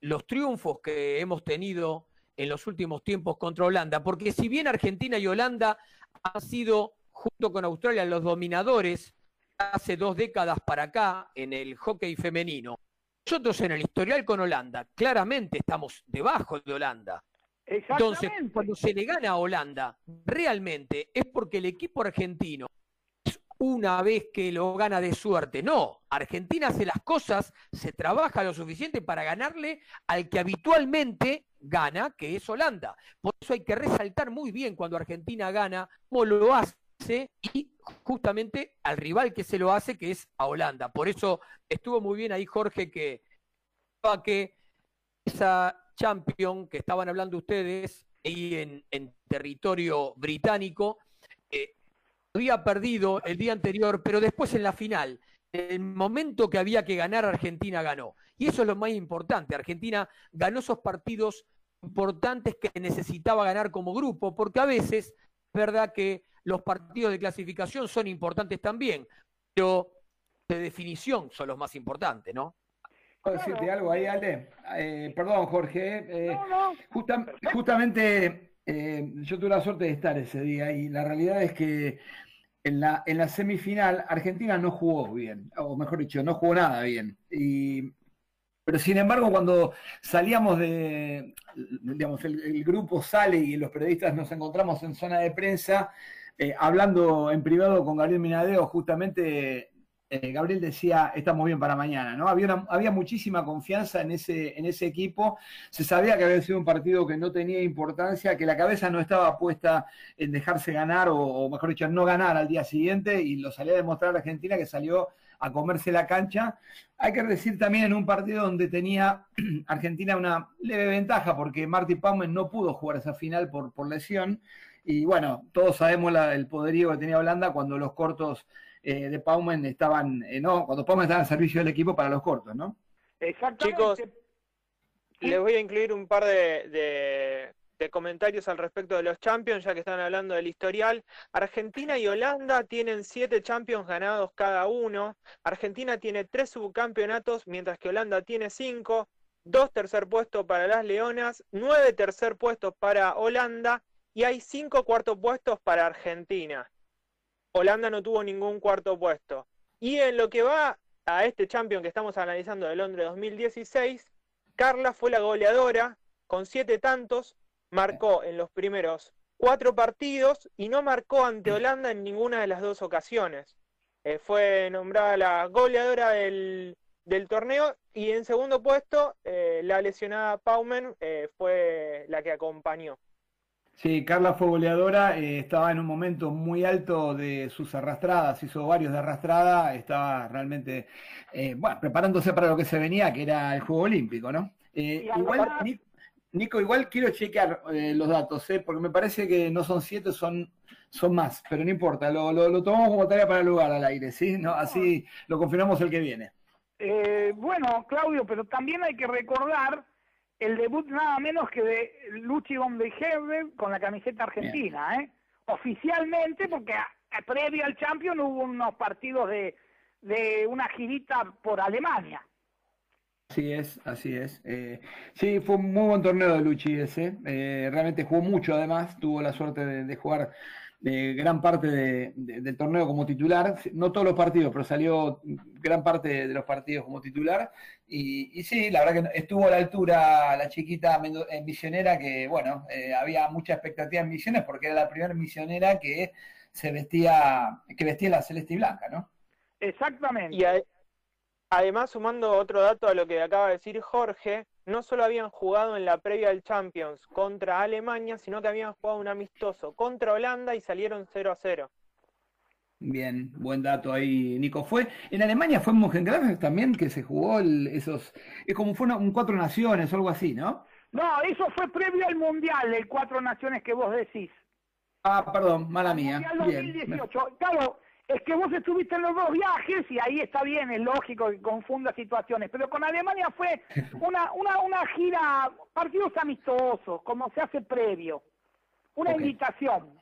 los triunfos que hemos tenido en los últimos tiempos contra Holanda, porque si bien Argentina y Holanda han sido, junto con Australia, los dominadores hace dos décadas para acá en el hockey femenino, nosotros en el historial con Holanda, claramente estamos debajo de Holanda. Entonces, cuando se le gana a Holanda, realmente es porque el equipo argentino una vez que lo gana de suerte. No, Argentina hace las cosas, se trabaja lo suficiente para ganarle al que habitualmente gana, que es Holanda. Por eso hay que resaltar muy bien cuando Argentina gana, cómo lo hace y justamente al rival que se lo hace, que es a Holanda. Por eso estuvo muy bien ahí Jorge que que esa champion que estaban hablando ustedes ahí en, territorio británico, eh, había perdido el día anterior, pero después en la final, en el momento que había que ganar, Argentina ganó. Y eso es lo más importante. Argentina ganó esos partidos importantes que necesitaba ganar como grupo, porque a veces es verdad que los partidos de clasificación son importantes también, pero de definición son los más importantes, ¿no? ¿Puedo decirte algo ahí, Ale? Eh, perdón, Jorge. eh, No, no. Justa- justamente eh, yo tuve la suerte de estar ese día y la realidad es que en la, en la semifinal Argentina no jugó bien, o mejor dicho, no jugó nada bien. Y, pero sin embargo, cuando salíamos de, digamos, el, grupo sale y los periodistas nos encontramos en zona de prensa, eh, hablando en privado con Gabriel Minadeo, justamente eh, Gabriel decía, estamos bien para mañana, ¿no? Había, había muchísima confianza en ese, en ese equipo, se sabía que había sido un partido que no tenía importancia, que la cabeza no estaba puesta en dejarse ganar, o, mejor dicho, en no ganar al día siguiente, y lo salía a demostrar Argentina que salió a comerse la cancha. Hay que decir también en un partido donde tenía <clears throat> Argentina una leve ventaja, porque Marty Paumen no pudo jugar esa final por, por lesión, y bueno, todos sabemos el poderío que tenía Holanda cuando los cortos eh, de Paumen estaban, eh, no, cuando Paumen estaba en servicio del equipo para los cortos, ¿no? Exactamente. Chicos, les voy a incluir un par de, comentarios al respecto de los Champions, ya que están hablando del historial. Argentina y Holanda tienen siete Champions ganados cada uno. Argentina tiene tres subcampeonatos, mientras que Holanda tiene cinco. Dos tercer puestos para las Leonas, nueve tercer puestos para Holanda y hay cinco cuartos puestos para Argentina. Holanda no tuvo ningún cuarto puesto. Y en lo que va a este champion que estamos analizando de Londres 2016, Carla fue la goleadora con siete tantos, marcó en los primeros cuatro partidos y no marcó ante Holanda en ninguna de las dos ocasiones. Eh, fue nombrada la goleadora del, torneo y en segundo puesto eh, la lesionada Paumen eh, fue la que acompañó. Sí, Carla fue goleadora, eh, estaba en un momento muy alto de sus arrastradas, hizo varios de arrastrada, estaba realmente, eh, bueno, preparándose para lo que se venía, que era el Juego Olímpico, ¿no? Eh, igual, Nico, igual quiero chequear los datos, porque me parece que no son siete, son, son más, pero no importa, lo, lo, tomamos como tarea para el lugar al aire, ¿sí? ¿No? Así lo confirmamos el que viene. bueno, Claudio, pero también hay que recordar el debut nada menos que de Luchi von con la camiseta argentina, ¿eh? Oficialmente, porque previo al Champions hubo unos partidos de, de una girita por Alemania. Así es, así es. Eh, sí, fue un muy buen torneo de Luchi ese. Eh, realmente jugó mucho además, tuvo la suerte de jugar gran parte del torneo como titular, no todos los partidos, pero salió gran parte de los partidos como titular. Y, sí, la verdad que estuvo a la altura la chiquita en misionera, que bueno, eh, había mucha expectativa en misiones porque era la primera misionera que se vestía, que vestía la celeste y blanca, ¿no? Exactamente. Y además, sumando otro dato a lo que acaba de decir Jorge, no solo habían jugado en la previa del Champions contra Alemania, sino que habían jugado un amistoso contra Holanda y salieron 0 a 0. Bien, buen dato ahí, Nico. Fue en Alemania fue en Mönchengladbach también que se jugó esos, es como fue un cuatro naciones o algo así, ¿no? No, eso fue previo al mundial, el cuatro naciones que vos decís. Ah, perdón, mala mía. Mundial 2018. Claro, es que vos estuviste en los dos viajes y ahí está bien, es lógico que confunda situaciones, pero con Alemania fue <laughs> una, una, una gira, partidos amistosos, como se hace previo, una invitación.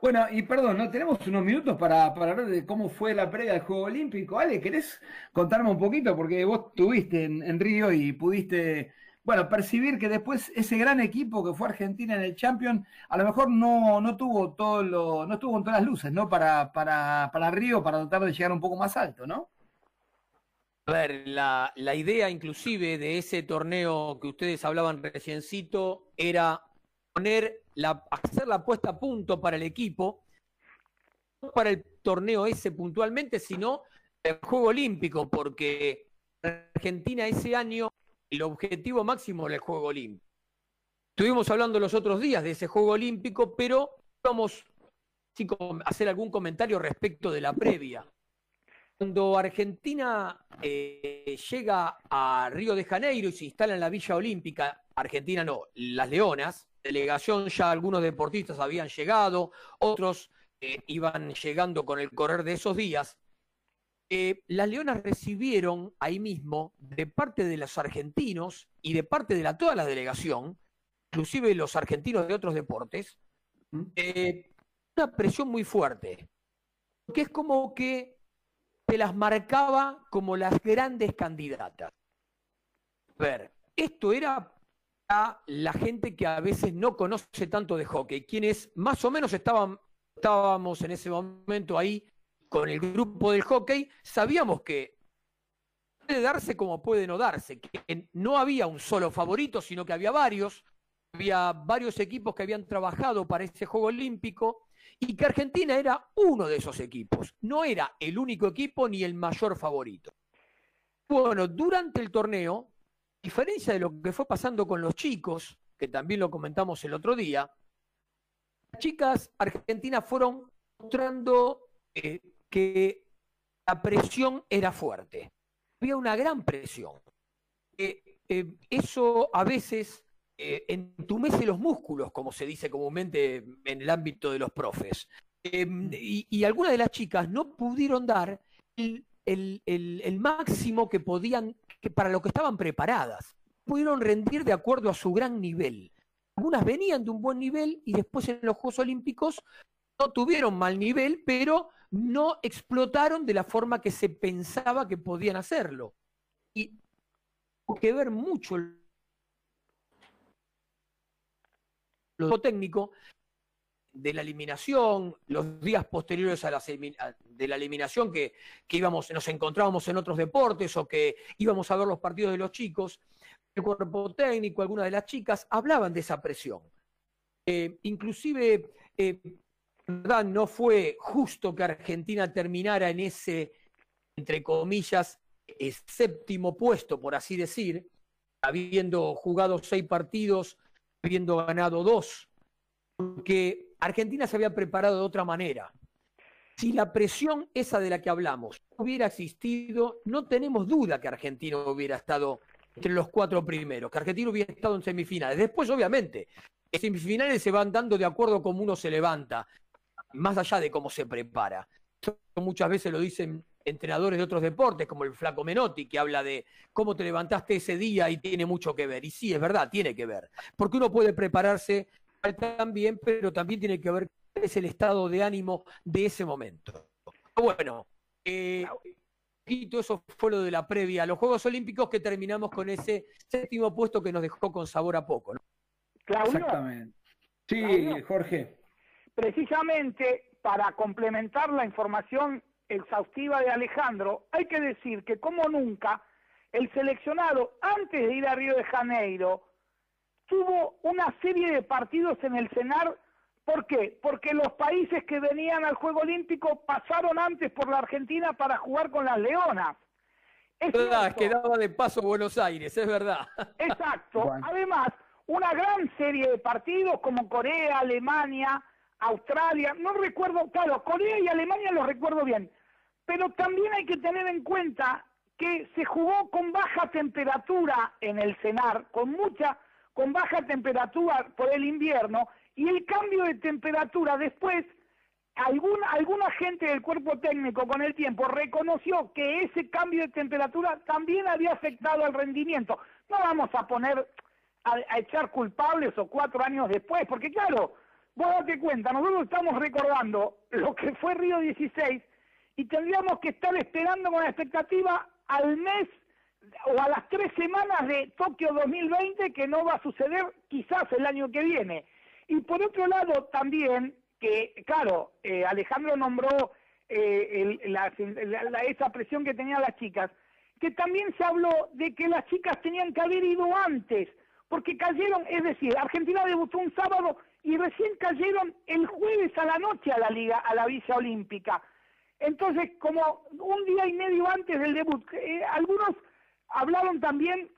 Bueno, y perdón, ¿no? Tenemos unos minutos para, para hablar de cómo fue la previa del Juego Olímpico. Ale, ¿querés contarme un poquito? Porque vos estuviste en Río y pudiste bueno, percibir que después ese gran equipo que fue Argentina en el Champions, a lo mejor no, no tuvo todo lo, no estuvo con todas las luces, ¿no? Para, para, para Río, para tratar de llegar un poco más alto, ¿no? A ver, la, la idea inclusive de ese torneo que ustedes hablaban reciencito era poner la, hacer la puesta a punto para el equipo, no para el torneo ese puntualmente, sino el Juego Olímpico, porque Argentina ese año el objetivo máximo del Juego Olímpico. Estuvimos hablando los otros días de ese Juego Olímpico, pero vamos a hacer algún comentario respecto de la previa. Cuando Argentina eh, llega a Río de Janeiro y se instala en la Villa Olímpica, Argentina no, las Leonas, delegación ya algunos deportistas habían llegado, otros eh, iban llegando con el correr de esos días, eh, las Leonas recibieron ahí mismo, de parte de los argentinos y de parte de la, toda la delegación, inclusive los argentinos de otros deportes, eh, una presión muy fuerte, que es como que se las marcaba como las grandes candidatas. A ver, esto era a la gente que a veces no conoce tanto de hockey, quienes más o menos estaban, estábamos en ese momento ahí con el grupo del hockey, sabíamos que puede darse como puede no darse, que no había un solo favorito, sino que había varios, había varios equipos que habían trabajado para ese Juego Olímpico y que Argentina era uno de esos equipos, no era el único equipo ni el mayor favorito. Bueno, durante el torneo, a diferencia de lo que fue pasando con los chicos, que también lo comentamos el otro día, las chicas argentinas fueron mostrando eh, que la presión era fuerte. Había una gran presión. Eh, eh, eso a veces eh, entumece los músculos, como se dice comúnmente en el ámbito de los profes. Em, y, algunas de las chicas no pudieron dar el- el máximo que podían, que para lo que estaban preparadas. Pudieron rendir de acuerdo a su gran nivel. Algunas venían de un buen nivel y después en los Juegos Olímpicos no tuvieron mal nivel, pero no explotaron de la forma que se pensaba que podían hacerlo. Y que ver mucho lo técnico de la eliminación, los días posteriores a la, de la eliminación que, que íbamos, nos encontrábamos en otros deportes o que íbamos a ver los partidos de los chicos, el cuerpo técnico, algunas de las chicas hablaban de esa presión. Eh, inclusive, eh, verdad, no fue justo que Argentina terminara en ese, entre comillas, eh, séptimo puesto, por así decir, habiendo jugado seis partidos, habiendo ganado dos, porque Argentina se había preparado de otra manera. Si la presión esa de la que hablamos hubiera existido, no tenemos duda que Argentina hubiera estado entre los cuatro primeros, que Argentina hubiera estado en semifinales. Después, obviamente, en semifinales se van dando de acuerdo a cómo uno se levanta, más allá de cómo se prepara. Esto muchas veces lo dicen entrenadores de otros deportes, como el Flaco Menotti, que habla de cómo te levantaste ese día y tiene mucho que ver. Y sí, es verdad, tiene que ver. Porque uno puede prepararse también, pero también tiene que ver cuál es el estado de ánimo de ese momento. Bueno, eh, poquito eso fue lo de la previa a los Juegos Olímpicos que terminamos con ese séptimo puesto que nos dejó con sabor a poco. ¿no? Claudio, Exactamente. Sí, Claudio. Jorge. Precisamente para complementar la información exhaustiva de Alejandro, hay que decir que como nunca, el seleccionado antes de ir a Río de Janeiro tuvo una serie de partidos en el CENAR. ¿Por qué? Porque los países que venían al Juego Olímpico pasaron antes por la Argentina para jugar con las Leonas. Es Es verdad, cierto. quedaba de paso Buenos Aires, es verdad. <laughs> Exacto. Bueno. Además, una gran serie de partidos como Corea, Alemania, Australia, no recuerdo, claro, Corea y Alemania los recuerdo bien, pero también hay que tener en cuenta que se jugó con baja temperatura en el CENAR, con mucha, con baja temperatura por el invierno, y el cambio de temperatura después alguna, alguna gente del cuerpo técnico con el tiempo reconoció que ese cambio de temperatura también había afectado al rendimiento. No vamos a poner a, a echar culpables o cuatro años después, porque claro, vos date cuenta, nosotros estamos recordando lo que fue Río 16 y tendríamos que estar esperando con la expectativa al mes o a las tres semanas de Tokio 2020 que no va a suceder quizás el año que viene. Y por otro lado también, que claro, eh, Alejandro nombró eh, el- la- la- esa presión que tenían las chicas, que también se habló de que las chicas tenían que haber ido antes, porque cayeron, es decir, Argentina debutó un sábado y recién cayeron el jueves a la noche a la liga, a la Villa Olímpica. Entonces, como un día y medio antes del debut, eh, algunos hablaron también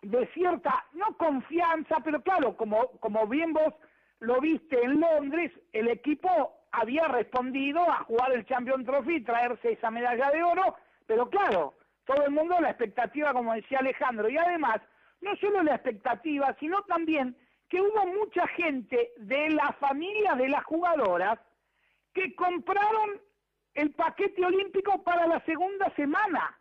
de cierta, no confianza, pero claro, como, como bien vos lo viste en Londres, el equipo había respondido a jugar el Champion Trophy traerse esa medalla de oro, pero claro, todo el mundo la expectativa, como decía Alejandro, y además, no solo la expectativa, sino también que hubo mucha gente de la familia de las jugadoras que compraron el paquete olímpico para la segunda semana,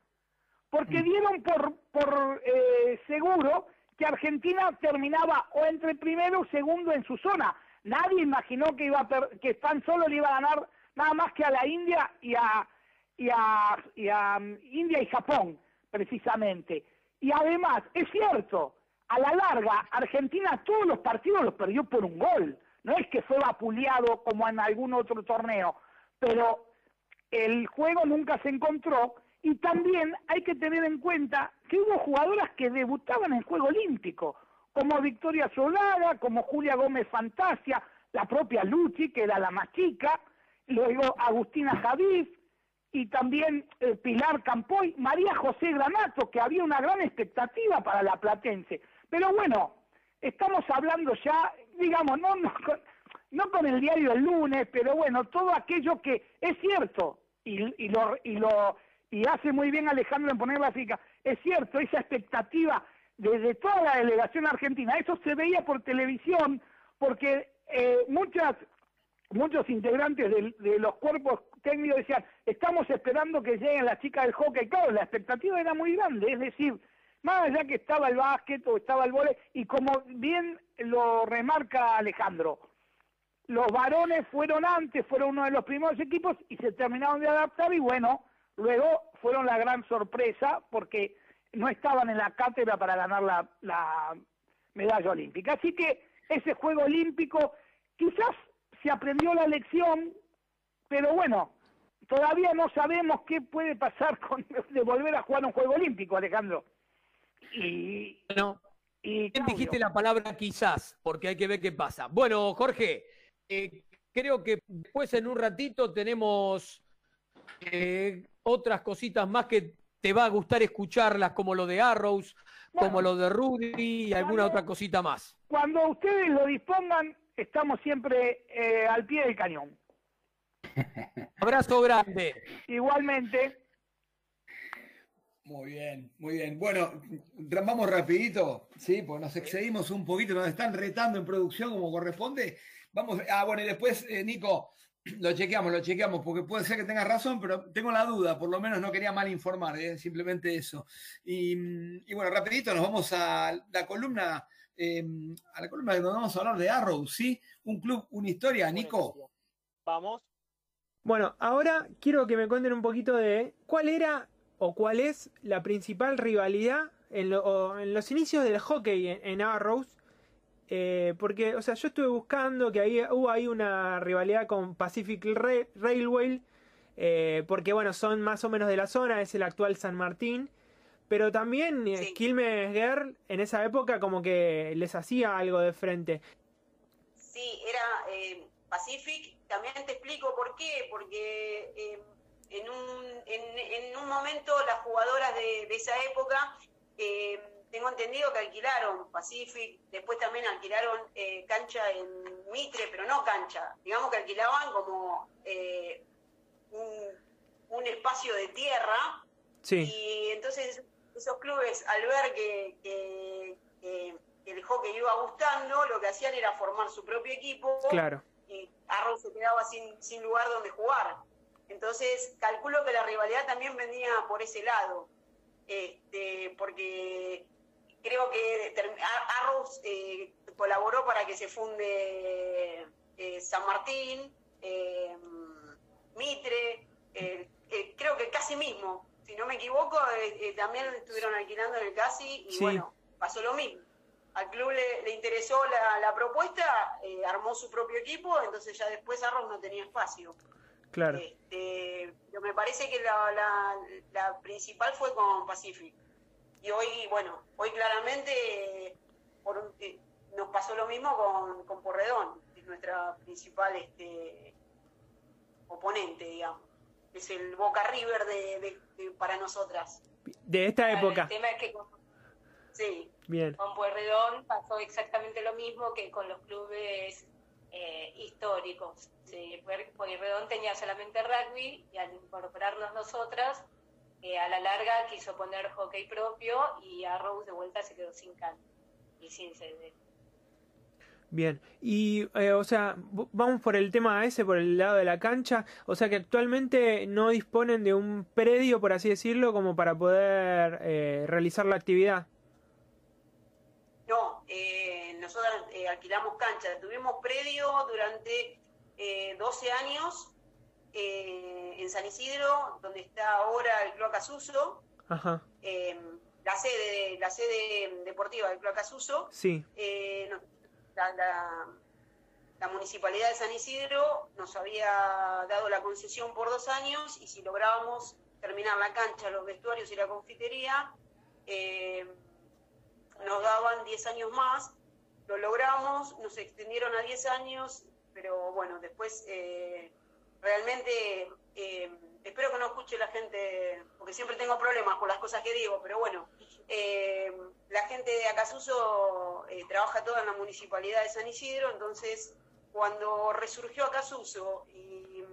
porque dieron por, por eh, seguro que Argentina terminaba o entre primero o segundo en su zona. Nadie imaginó que iba a per- que tan solo le iba a ganar nada más que a la India y a, y a, y a, mm, India y Japón, precisamente. Y además, es cierto, a la larga, Argentina todos los partidos los perdió por un gol. No es que fue vapuleado como en algún otro torneo, pero el juego nunca se encontró y también hay que tener en cuenta que hubo jugadoras que debutaban en juego olímpico, como Victoria Solada, como Julia Gómez Fantasia, la propia Luchi, que era la más chica, luego Agustina Javif, y también eh, Pilar Campoy, María José Granato, que había una gran expectativa para la Platense. Pero bueno, estamos hablando ya, digamos, no, no, con, no con el diario del lunes, pero bueno, todo aquello que es cierto, y, y, lo, y, lo, y hace muy bien Alejandro en poner la fica, es cierto, esa expectativa desde toda la delegación argentina, eso se veía por televisión, porque eh, muchas muchos integrantes de, de, los cuerpos técnicos decían, estamos esperando que lleguen las chicas del hockey. Claro, la expectativa era muy grande, es decir, más allá que estaba el básquet o estaba el vóley, y como bien lo remarca Alejandro, los varones fueron antes, fueron uno de los primeros equipos y se terminaron de adaptar y bueno, luego fueron la gran sorpresa porque no estaban en la cátedra para ganar la, la medalla olímpica. Así que ese juego olímpico quizás se aprendió la lección, pero bueno, todavía no sabemos qué puede pasar <laughs> con de volver a jugar un juego olímpico, Alejandro. Y, no, y dijiste la palabra quizás, porque hay que ver qué pasa. Bueno, Jorge, eh, creo que después en un ratito tenemos eh, otras cositas más que te va a gustar escucharlas, como lo de Arrows, bueno, como lo de Rudy y alguna cuando, otra cosita más. Cuando ustedes lo dispongan, estamos siempre eh, al pie del cañón. Abrazo grande. Igualmente. Muy bien, muy bien. Bueno, vamos rapidito, ¿sí? Pues nos excedimos un poquito, nos están retando en producción como corresponde. Vamos, ah, bueno, y después, eh, Nico, <clears throat> lo chequeamos, lo chequeamos, porque puede ser que tengas razón, pero tengo la duda, por lo menos no quería mal informar, ¿eh? simplemente eso. Y, y, bueno, rapidito nos vamos a la columna, eh, a la columna donde vamos a hablar de Arrow, ¿sí? Un club, una historia, Nico. Vamos. Bueno, ahora quiero que me cuenten un poquito de cuál era o cuál es la principal rivalidad en, lo, en los inicios del hockey en, en Arrows. Eh, porque, o sea, yo estuve buscando que ahí, hubo ahí una rivalidad con Pacific Ra Railway. Eh, porque, bueno, son más o menos de la zona, es el actual San Martín. Pero también eh, sí. Quilmes Girl en esa época como que les hacía algo de frente. Sí, era Pacific. También te explico por qué. Porque en un, en, en, un momento las jugadoras de, de esa época, eh, tengo entendido que alquilaron Pacific, después también alquilaron eh, cancha en Mitre, pero no cancha, digamos que alquilaban como eh, un, un, espacio de tierra. Sí. Y entonces esos clubes, al ver que, que, que, el hockey iba gustando, lo que hacían era formar su propio equipo. Claro. Y Arrow se quedaba sin, sin lugar donde jugar. Entonces, calculo que la rivalidad también venía por ese lado, este, porque creo que Arrows eh, colaboró para que se funde eh, San Martín, eh, Mitre, creo que casi mismo, si no me equivoco, también estuvieron alquilando en el casi y sí. bueno, pasó lo mismo. Al club le, le interesó la, la propuesta, armó su propio equipo, entonces ya después Arrows no tenía espacio. Claro. Este, pero me parece que la, la, la, principal fue con Pacific. Y hoy, bueno, hoy claramente por un, eh, nos pasó lo mismo con, con Porredón, que es nuestra principal este, oponente, digamos. Es el Boca River de, de, de para nosotras. De esta época. El tema es que con, sí, Bien. con Pueyrredón pasó exactamente lo mismo que con los clubes históricos. Sí, Pueyrredón tenía solamente rugby y al incorporarnos nosotras, a la larga quiso poner hockey propio y Arrows de vuelta se quedó sin cancha y sin sede. Bien, y eh, o sea, vamos por el tema ese, por el lado de la cancha, o sea que actualmente no disponen de un predio, por así decirlo, como para poder eh, realizar la actividad. No, eh, nosotros eh, alquilamos cancha. Tuvimos predio durante eh, 12 años eh, en San Isidro, donde está ahora el Cloaca Suso. Ajá. la sede la sede deportiva del Cloaca Suso. Sí. No, la, la, la, municipalidad de San Isidro nos había dado la concesión por dos años y si lográbamos terminar la cancha, los vestuarios y la confitería, eh, nos daban 10 años más, lo logramos, nos extendieron a 10 años pero bueno, después eh, realmente eh, espero que no escuche la gente, porque siempre tengo problemas con las cosas que digo, pero bueno, eh, la gente de Acasuso eh, trabaja toda en la municipalidad de San Isidro, entonces cuando resurgió Acasuso y,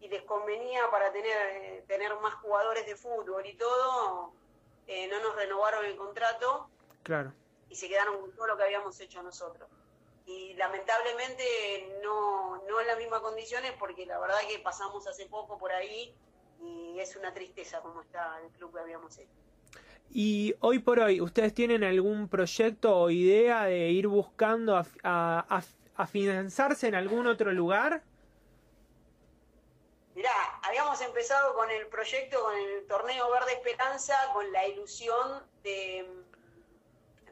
y les convenía para tener, tener más jugadores de fútbol y todo, no nos renovaron el contrato Claro. Y se quedaron con todo lo que habíamos hecho nosotros. Y lamentablemente no, no en las mismas condiciones porque la verdad que pasamos hace poco por ahí y es una tristeza como está el club que habíamos hecho. Y hoy por hoy, ¿ustedes tienen algún proyecto o idea de ir buscando a, a, a- a financiarse en algún otro lugar? Mirá, habíamos empezado con el proyecto, con el torneo Verde Esperanza, con la ilusión de,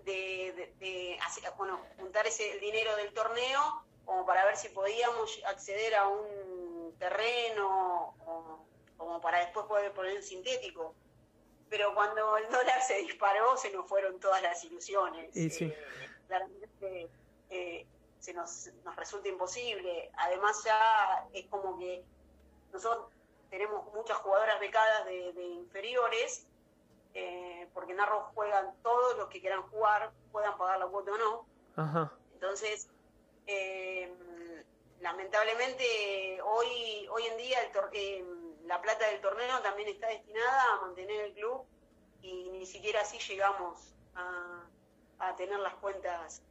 de, de- de hacer- bueno, juntar ese, el dinero del torneo como para ver si podíamos acceder a un terreno o, como para después poder poner un sintético. Pero cuando el dólar se disparó, se nos fueron todas las ilusiones. Y sí. claramente eh, se nos, nos resulta imposible. Además ya es como que nosotros tenemos muchas jugadoras becadas de, de inferiores, eh, porque en Arrow juegan todos los que quieran jugar, puedan pagar la cuota o no. Ajá. Entonces, eh, lamentablemente hoy hoy en día el eh, la plata del torneo también está destinada a mantener el club y ni siquiera así llegamos a, a tener las cuentas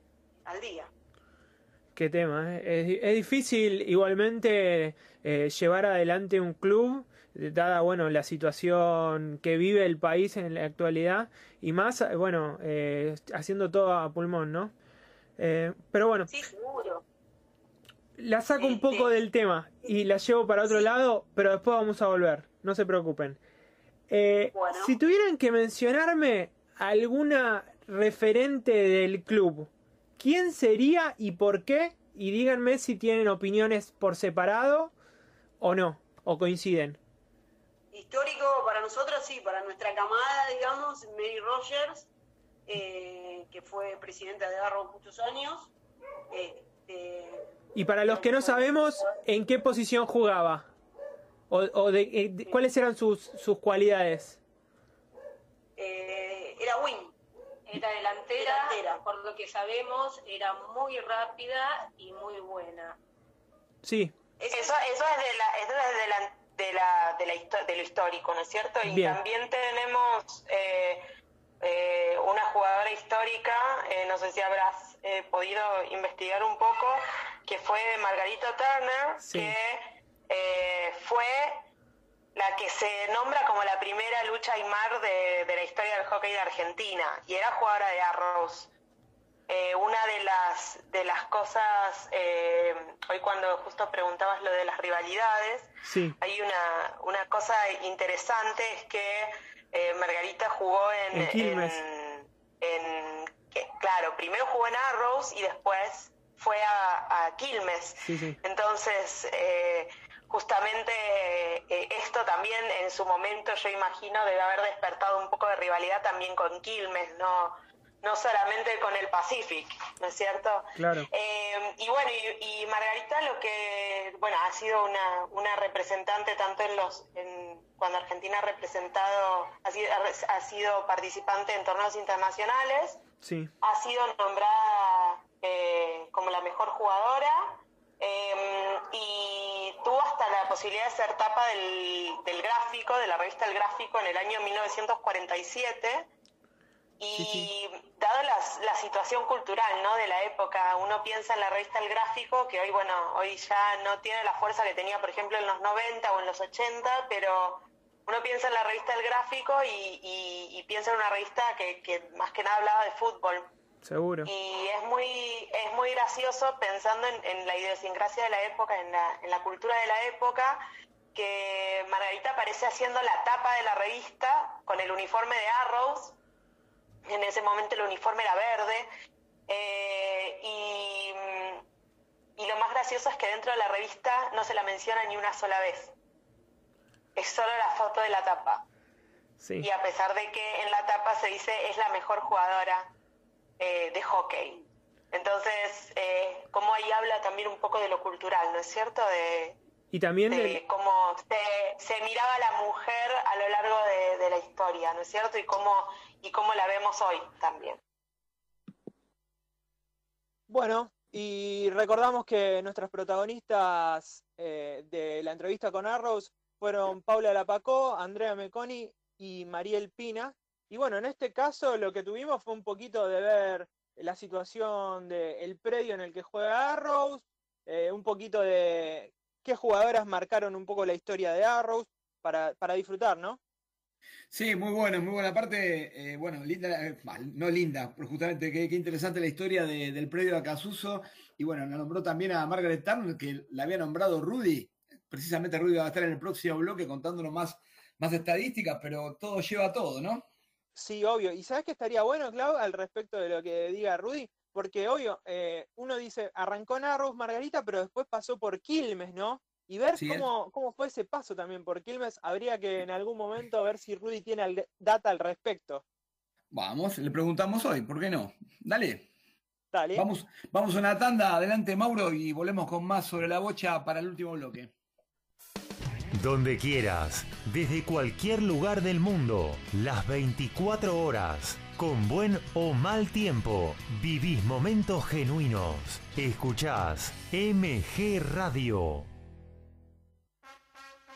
al día. Qué tema, ¿eh? es, di- es difícil igualmente eh, llevar adelante un club, dada bueno la situación que vive el país en la actualidad, y más, eh, bueno, eh, haciendo todo a pulmón, ¿no? Pero bueno, Sí, seguro. la saco un poco del tema y la llevo para otro lado, pero después vamos a volver, no se preocupen. Eh, Si tuvieran que mencionarme alguna referente del club, ¿quién sería y por qué? Y díganme si tienen opiniones por separado o no, o coinciden. Histórico para nosotros, sí, para nuestra camada, digamos, Mary Rogers, eh, que fue presidenta de Arrow muchos años. Este, Y para los que no sabemos, ¿en qué posición jugaba? ¿O, o de, eh, de- cuáles eran sus, sus cualidades? eh, era Win. Era delantera, por lo que sabemos, era muy rápida y muy buena. Sí, Eso, eso es, de la, eso es de, la, de, la, de, la histo- de lo histórico, ¿no es cierto? Y Bien. también tenemos eh, eh, una jugadora histórica, eh, no sé si habrás eh, podido investigar un poco, que fue Margarita Turner, Sí. que eh, fue la que se nombra como la primera lucha Aymar de, de la historia del hockey de Argentina, y era jugadora de Arrows. Eh, una de las de las cosas eh, hoy cuando justo preguntabas lo de las rivalidades sí, hay una una cosa interesante es que eh, Margarita jugó en En Quilmes. en- en- que, claro primero jugó en Arrows y después fue a, a Quilmes sí, sí. entonces, eh, justamente eh, esto también en su momento yo imagino debe haber despertado un poco de rivalidad también con Quilmes, no, no solamente con el Pacific, ¿no es cierto? Claro. Eh, y bueno, y, y Margarita lo que, bueno, ha sido una, una representante tanto en los, en, cuando Argentina ha representado, ha sido, ha sido participante en torneos internacionales, Sí, ha sido nombrada eh, como la mejor jugadora y tuvo hasta la posibilidad de ser tapa del, del gráfico, de la revista El Gráfico en el año 1947 y dado las- la situación cultural ¿no? de la época, uno piensa en la revista El Gráfico, que hoy, bueno, hoy ya no tiene la fuerza que tenía, por ejemplo, en los 90 o en los 80, pero uno piensa en la revista El Gráfico y, y- y piensa en una revista que, que más que nada hablaba de fútbol. Seguro. Y es muy, es muy gracioso pensando en, en la idiosincrasia de la época, en la, en la cultura de la época, que Margarita aparece haciendo la tapa de la revista con el uniforme de Arrows. En ese momento el uniforme era verde. eh, y, y lo más gracioso es que dentro de la revista no se la menciona ni una sola vez. Es solo la foto de la tapa. Sí. Y a pesar de que en la tapa se dice es la mejor jugadora eh, de hockey. Entonces, eh, como ahí habla también un poco de lo cultural, ¿no es cierto? De, Y también de cómo se, se miraba la mujer a lo largo de, de la historia, ¿no es cierto? Y cómo, y cómo la vemos hoy también. Bueno, y recordamos que nuestras protagonistas eh, de la entrevista con Arrows fueron Paula Lapacó, Andrea Meconi y Mariel Pina. Y bueno, en este caso lo que tuvimos fue un poquito de ver la situación del predio en el que juega Arrows, eh, un poquito de qué jugadoras marcaron un poco la historia de Arrows para, para disfrutar, ¿no? Sí, muy buena, muy buena. Aparte, eh, bueno, linda, eh, no linda, pero justamente qué, interesante la historia de- del predio de Acasuso. Y bueno, nos nombró también a Margaret Turner, que la había nombrado Rudy. Precisamente Rudy va a estar en el próximo bloque contándonos más, más estadísticas, pero todo lleva a todo, ¿no? Sí, obvio. ¿Y sabes qué estaría bueno, Clau, al respecto de lo que diga Rudy? Porque, obvio, eh, uno dice, arrancó en Arrows Margarita, pero después pasó por Quilmes, ¿no? Y ver Sí, cómo, cómo fue ese paso también por Quilmes, habría que en algún momento ver si Rudy tiene data al respecto. Vamos, le preguntamos hoy, ¿por qué no? Dale. Dale. Vamos, vamos a una tanda, adelante Mauro, y volvemos con más sobre la bocha para el último bloque. Donde quieras, desde cualquier lugar del mundo, las 24 horas, con buen o mal tiempo, vivís momentos genuinos. Escuchás MG Radio.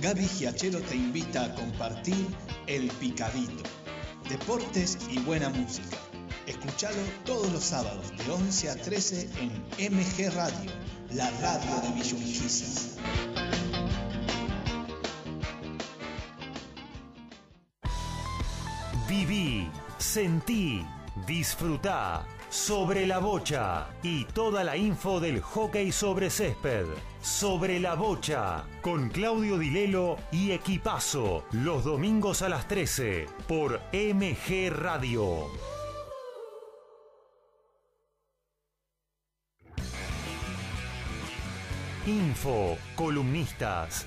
Gaby Giachero te invita a compartir El Picadito. Deportes y buena música. Escuchalo todos los sábados de 11 a 13 en MG Radio, la radio de Villurquiza. Viví, sentí, disfrutá sobre la bocha y toda la info del hockey sobre césped. Sobre la Bocha, con Claudio Dilelo y Equipazo, los domingos a las 13, por MG Radio. Info, columnistas,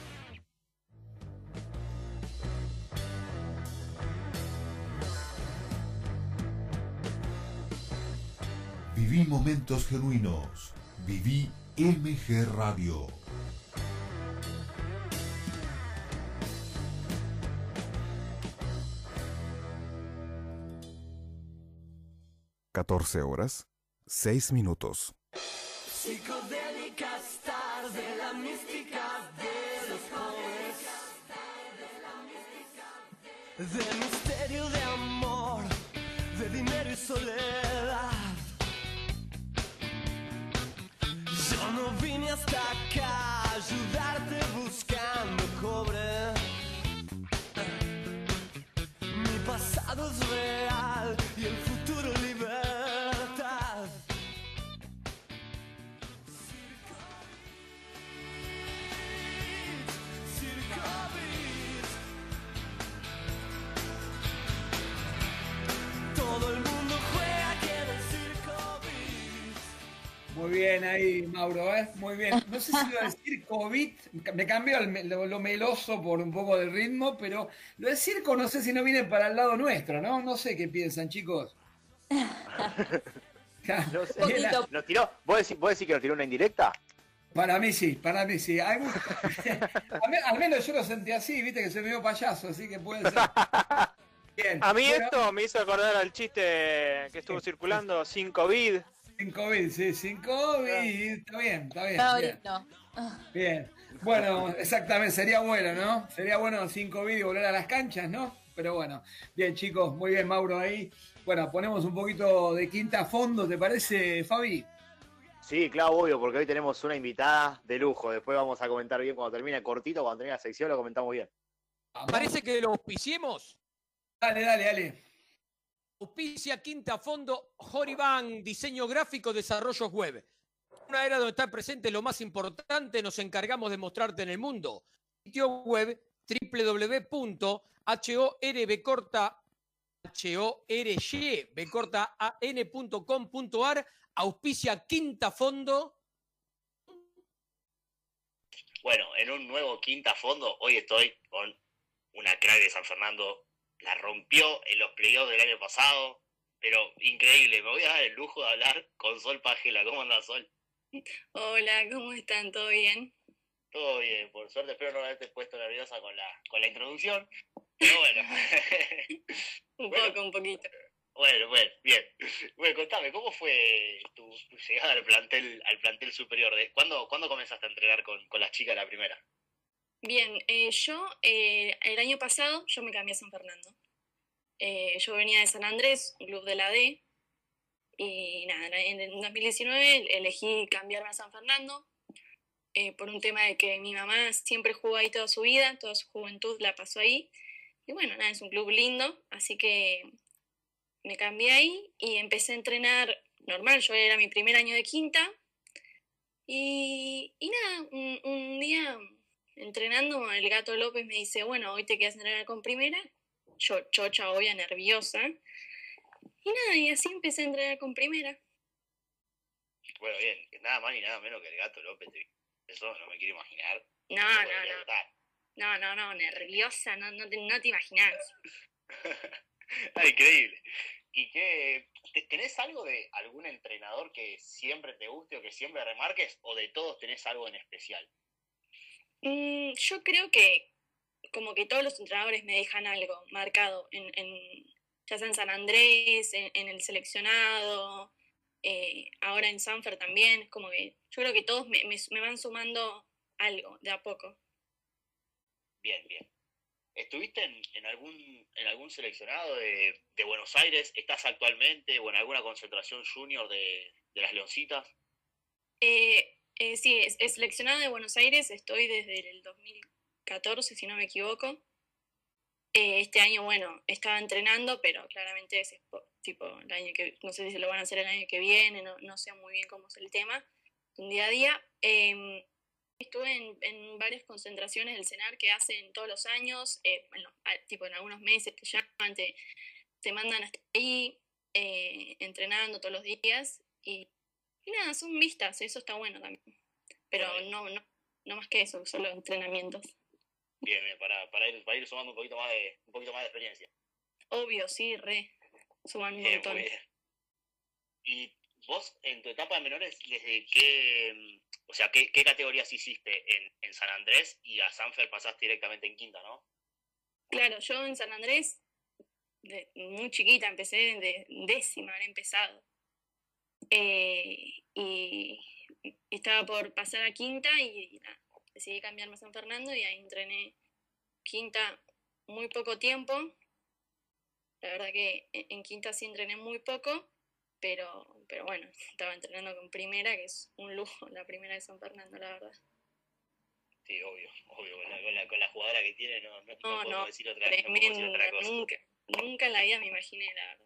Viví momentos genuinos. Viví MG Radio. Catorce horas, seis minutos. Psicodélicas tarde, la mística de los jóvenes. De misterio de amor, de dinero y soledad. No vine hasta acá a ayudarte bien ahí, Mauro, ¿eh? Muy bien. No sé si a decir COVID, me cambió el lo, lo meloso por un poco de ritmo, pero lo de circo no sé si no viene para el lado nuestro, ¿no? No sé qué piensan, chicos. <laughs> No sé. ¿Nos tiró? ¿Vos decís, vos decís que nos tiró una indirecta? Para mí sí, para mí sí. Hay <laughs> <laughs> al, me- al menos yo lo sentí así, viste que se me dio payaso, así que puede ser. Bien. A mí bueno, esto me hizo acordar al chiste que estuvo circulando sin COVID. Sin COVID, sí, sin COVID. Está bien, está bien. No, bien. Bien. Bueno, exactamente, sería bueno, ¿no? Sería bueno sin COVID y volver a las canchas, ¿no? Pero bueno, bien chicos, muy bien Mauro ahí. Bueno, ponemos un poquito de quinta a fondo, ¿te parece, Fabi? Sí, claro, obvio, porque hoy tenemos una invitada de lujo. Después vamos a comentar bien cuando termine cortito, cuando termine la sección lo comentamos bien. Parece que lo auspiciemos. Dale, dale, dale. Auspicia Quinta Fondo, Joriban, diseño gráfico, desarrollos web. Una era donde está presente lo más importante, nos encargamos de mostrarte en el mundo. Sitio web bcortaan.com.ar, auspicia Quinta Fondo. Bueno, en un nuevo quinta fondo, hoy estoy con una crack de San Fernando. La rompió en los playoffs del año pasado, pero increíble. Me voy a dar el lujo de hablar con Sol Pagela. ¿Cómo anda Sol? Hola, ¿cómo están? ¿Todo bien? Todo bien, por suerte espero no haberte puesto nerviosa con la, con la introducción. Pero bueno. <laughs> Un Bueno. poco, un poquito. Bueno, bueno, bien. Bueno, contame, ¿cómo fue tu, tu llegada al plantel, al plantel superior? ¿De- ¿Cuándo, ¿Cuándo comenzaste a entrenar con, con las chicas la primera? Bien, eh, yo eh, el año pasado yo me cambié a San Fernando. Eh, yo venía de San Andrés, un club de la D, y nada, en el 2019 elegí cambiarme a San Fernando eh, por un tema de que mi mamá siempre jugó ahí toda su vida, toda su juventud la pasó ahí. Y bueno, nada, es un club lindo, así que me cambié ahí y empecé a entrenar normal, yo era mi primer año de quinta. Y, y nada, un, un día entrenando, el gato López me dice, bueno, hoy te quedas a entrenar con primera. Yo, chocha, obvia, nerviosa. Y nada, y así empecé a entrenar con primera. Bueno, bien, nada más ni nada menos que el gato López. Eso no me quiero imaginar. No, no, no. No, no, no, nerviosa, no, no, te, no te imaginas. <laughs> Ah, increíble. ¿Y qué? te- ¿Tenés algo de algún entrenador que siempre te guste o que siempre remarques? ¿O de todos tenés algo en especial? Mm, yo creo que como que todos los entrenadores me dejan algo marcado, en, en- ya sea en San Andrés, en, en el seleccionado, eh, ahora en Sanfer también, como que yo creo que todos me, me- me van sumando algo de a poco. Bien, bien. ¿estuviste en, en algún en algún seleccionado de, de Buenos Aires? ¿Estás actualmente o en alguna concentración junior de, de las Leoncitas? Eh, eh, sí, es, es seleccionada de Buenos Aires, estoy desde el 2014, si no me equivoco. Eh, este año, bueno, estaba entrenando, pero claramente es po- tipo el año que, no sé si lo van a hacer el año que viene, no, no sé muy bien cómo es el tema, un día a día. Em, estuve en, en varias concentraciones del CENAR que hacen todos los años, eh, tipo en algunos meses te llaman, te, te mandan hasta ahí, eh, entrenando todos los días y, y nada, son vistas, eso está bueno también. Pero no, no, no más que eso, solo entrenamientos. Bien, bien, para, para, ir, para ir sumando un poquito más de, un poquito más de experiencia. Obvio, sí, re. Suman un Bien, montón. ¿Y vos en tu etapa de menores, desde qué, mm, o sea, qué, qué categorías hiciste en, en San Andrés y a Sanfer pasaste directamente en quinta, no? Claro, yo en San Andrés, de, muy chiquita, empecé de décima, habré empezado. Eh, y, y estaba por pasar a quinta y, nada, decidí cambiarme a San Fernando y ahí entrené quinta muy poco tiempo. La verdad que en, en quinta sí entrené muy poco, pero, pero bueno, estaba entrenando con primera, que es un lujo la primera de San Fernando, la verdad. Sí, obvio, obvio, con la, con la, con la jugadora que tiene no, no, no No, no, decir otra, decir otra cosa. nunca, nunca en la vida me imaginé, la verdad.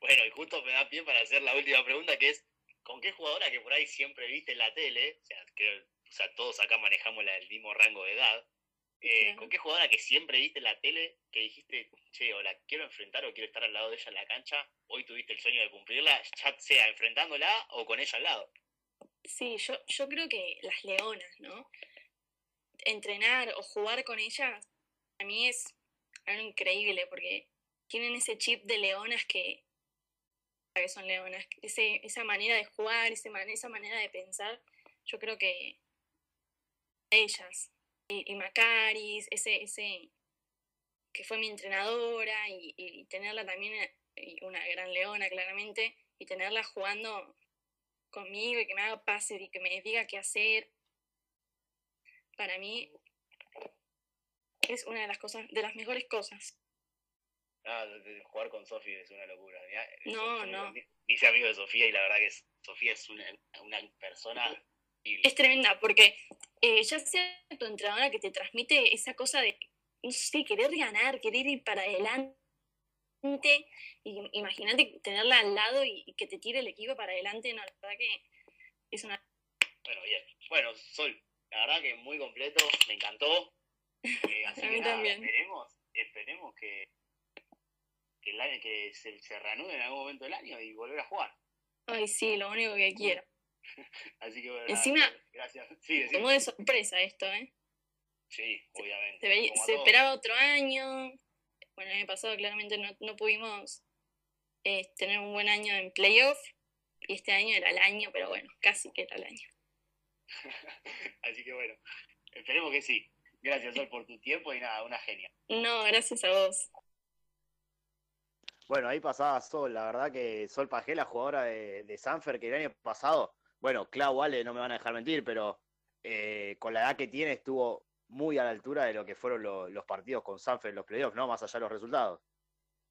Bueno, y justo me da pie para hacer la última pregunta, que es, ¿con qué jugadora que por ahí siempre viste en la tele, o sea, creo, o sea todos acá manejamos la- el mismo rango de edad, eh, ¿con qué jugadora que siempre viste en la tele que dijiste, che, o la quiero enfrentar o quiero estar al lado de ella en la cancha, hoy tuviste el sueño de cumplirla, ya sea enfrentándola o con ella al lado? Sí, yo, yo creo que las leonas, ¿no? Entrenar o jugar con ellas, a mí es algo increíble porque tienen ese chip de leonas que, que son leonas, ese, esa manera de jugar, esa manera de pensar, yo creo que ellas y, y Macaris, ese, ese que fue mi entrenadora y, y tenerla también, eh, y una gran leona claramente, y tenerla jugando conmigo y que me haga pases y que me diga qué hacer, para mí es una de las cosas, de las mejores cosas. Ah, jugar con Sofía es una locura. Mirá, No, no. Hice amigo de Sofía y la verdad que Sofía es una, una persona. Es tremenda porque eh, ya sea tu entrenadora que te transmite esa cosa de, no sé, querer ganar, querer ir para adelante. Y imagínate tenerla al lado y, y que te tire el equipo para adelante, no, la verdad que es una... Bueno, bien. Bueno, Sol, la verdad que muy completo, me encantó. <laughs> Eh, así que nada, esperemos, esperemos que, que, el año- que se, se reanude en algún momento del año y volver a jugar. Ay, sí, lo único que quiero. <laughs> Así que bueno, nada, Encima, gracias. Sí. Tomó de sorpresa esto, ¿eh? Sí, obviamente. Se, veía- esperaba otro año. Bueno, el año pasado claramente no, no pudimos eh, tener un buen año en playoff. Y este año era el año, pero bueno, casi que era el año. <laughs> Así que bueno, esperemos que sí. Gracias, Sol, por tu tiempo y nada, una genia. No, gracias a vos. Bueno, ahí pasaba Sol, la verdad que Sol Pajé, la jugadora de, de Sanfer, que el año pasado, bueno, Clau, Ale, no me van a dejar mentir, pero eh, con la edad que tiene estuvo muy a la altura de lo que fueron lo- los partidos con Sanfer en los playoffs, ¿no? Más allá de los resultados.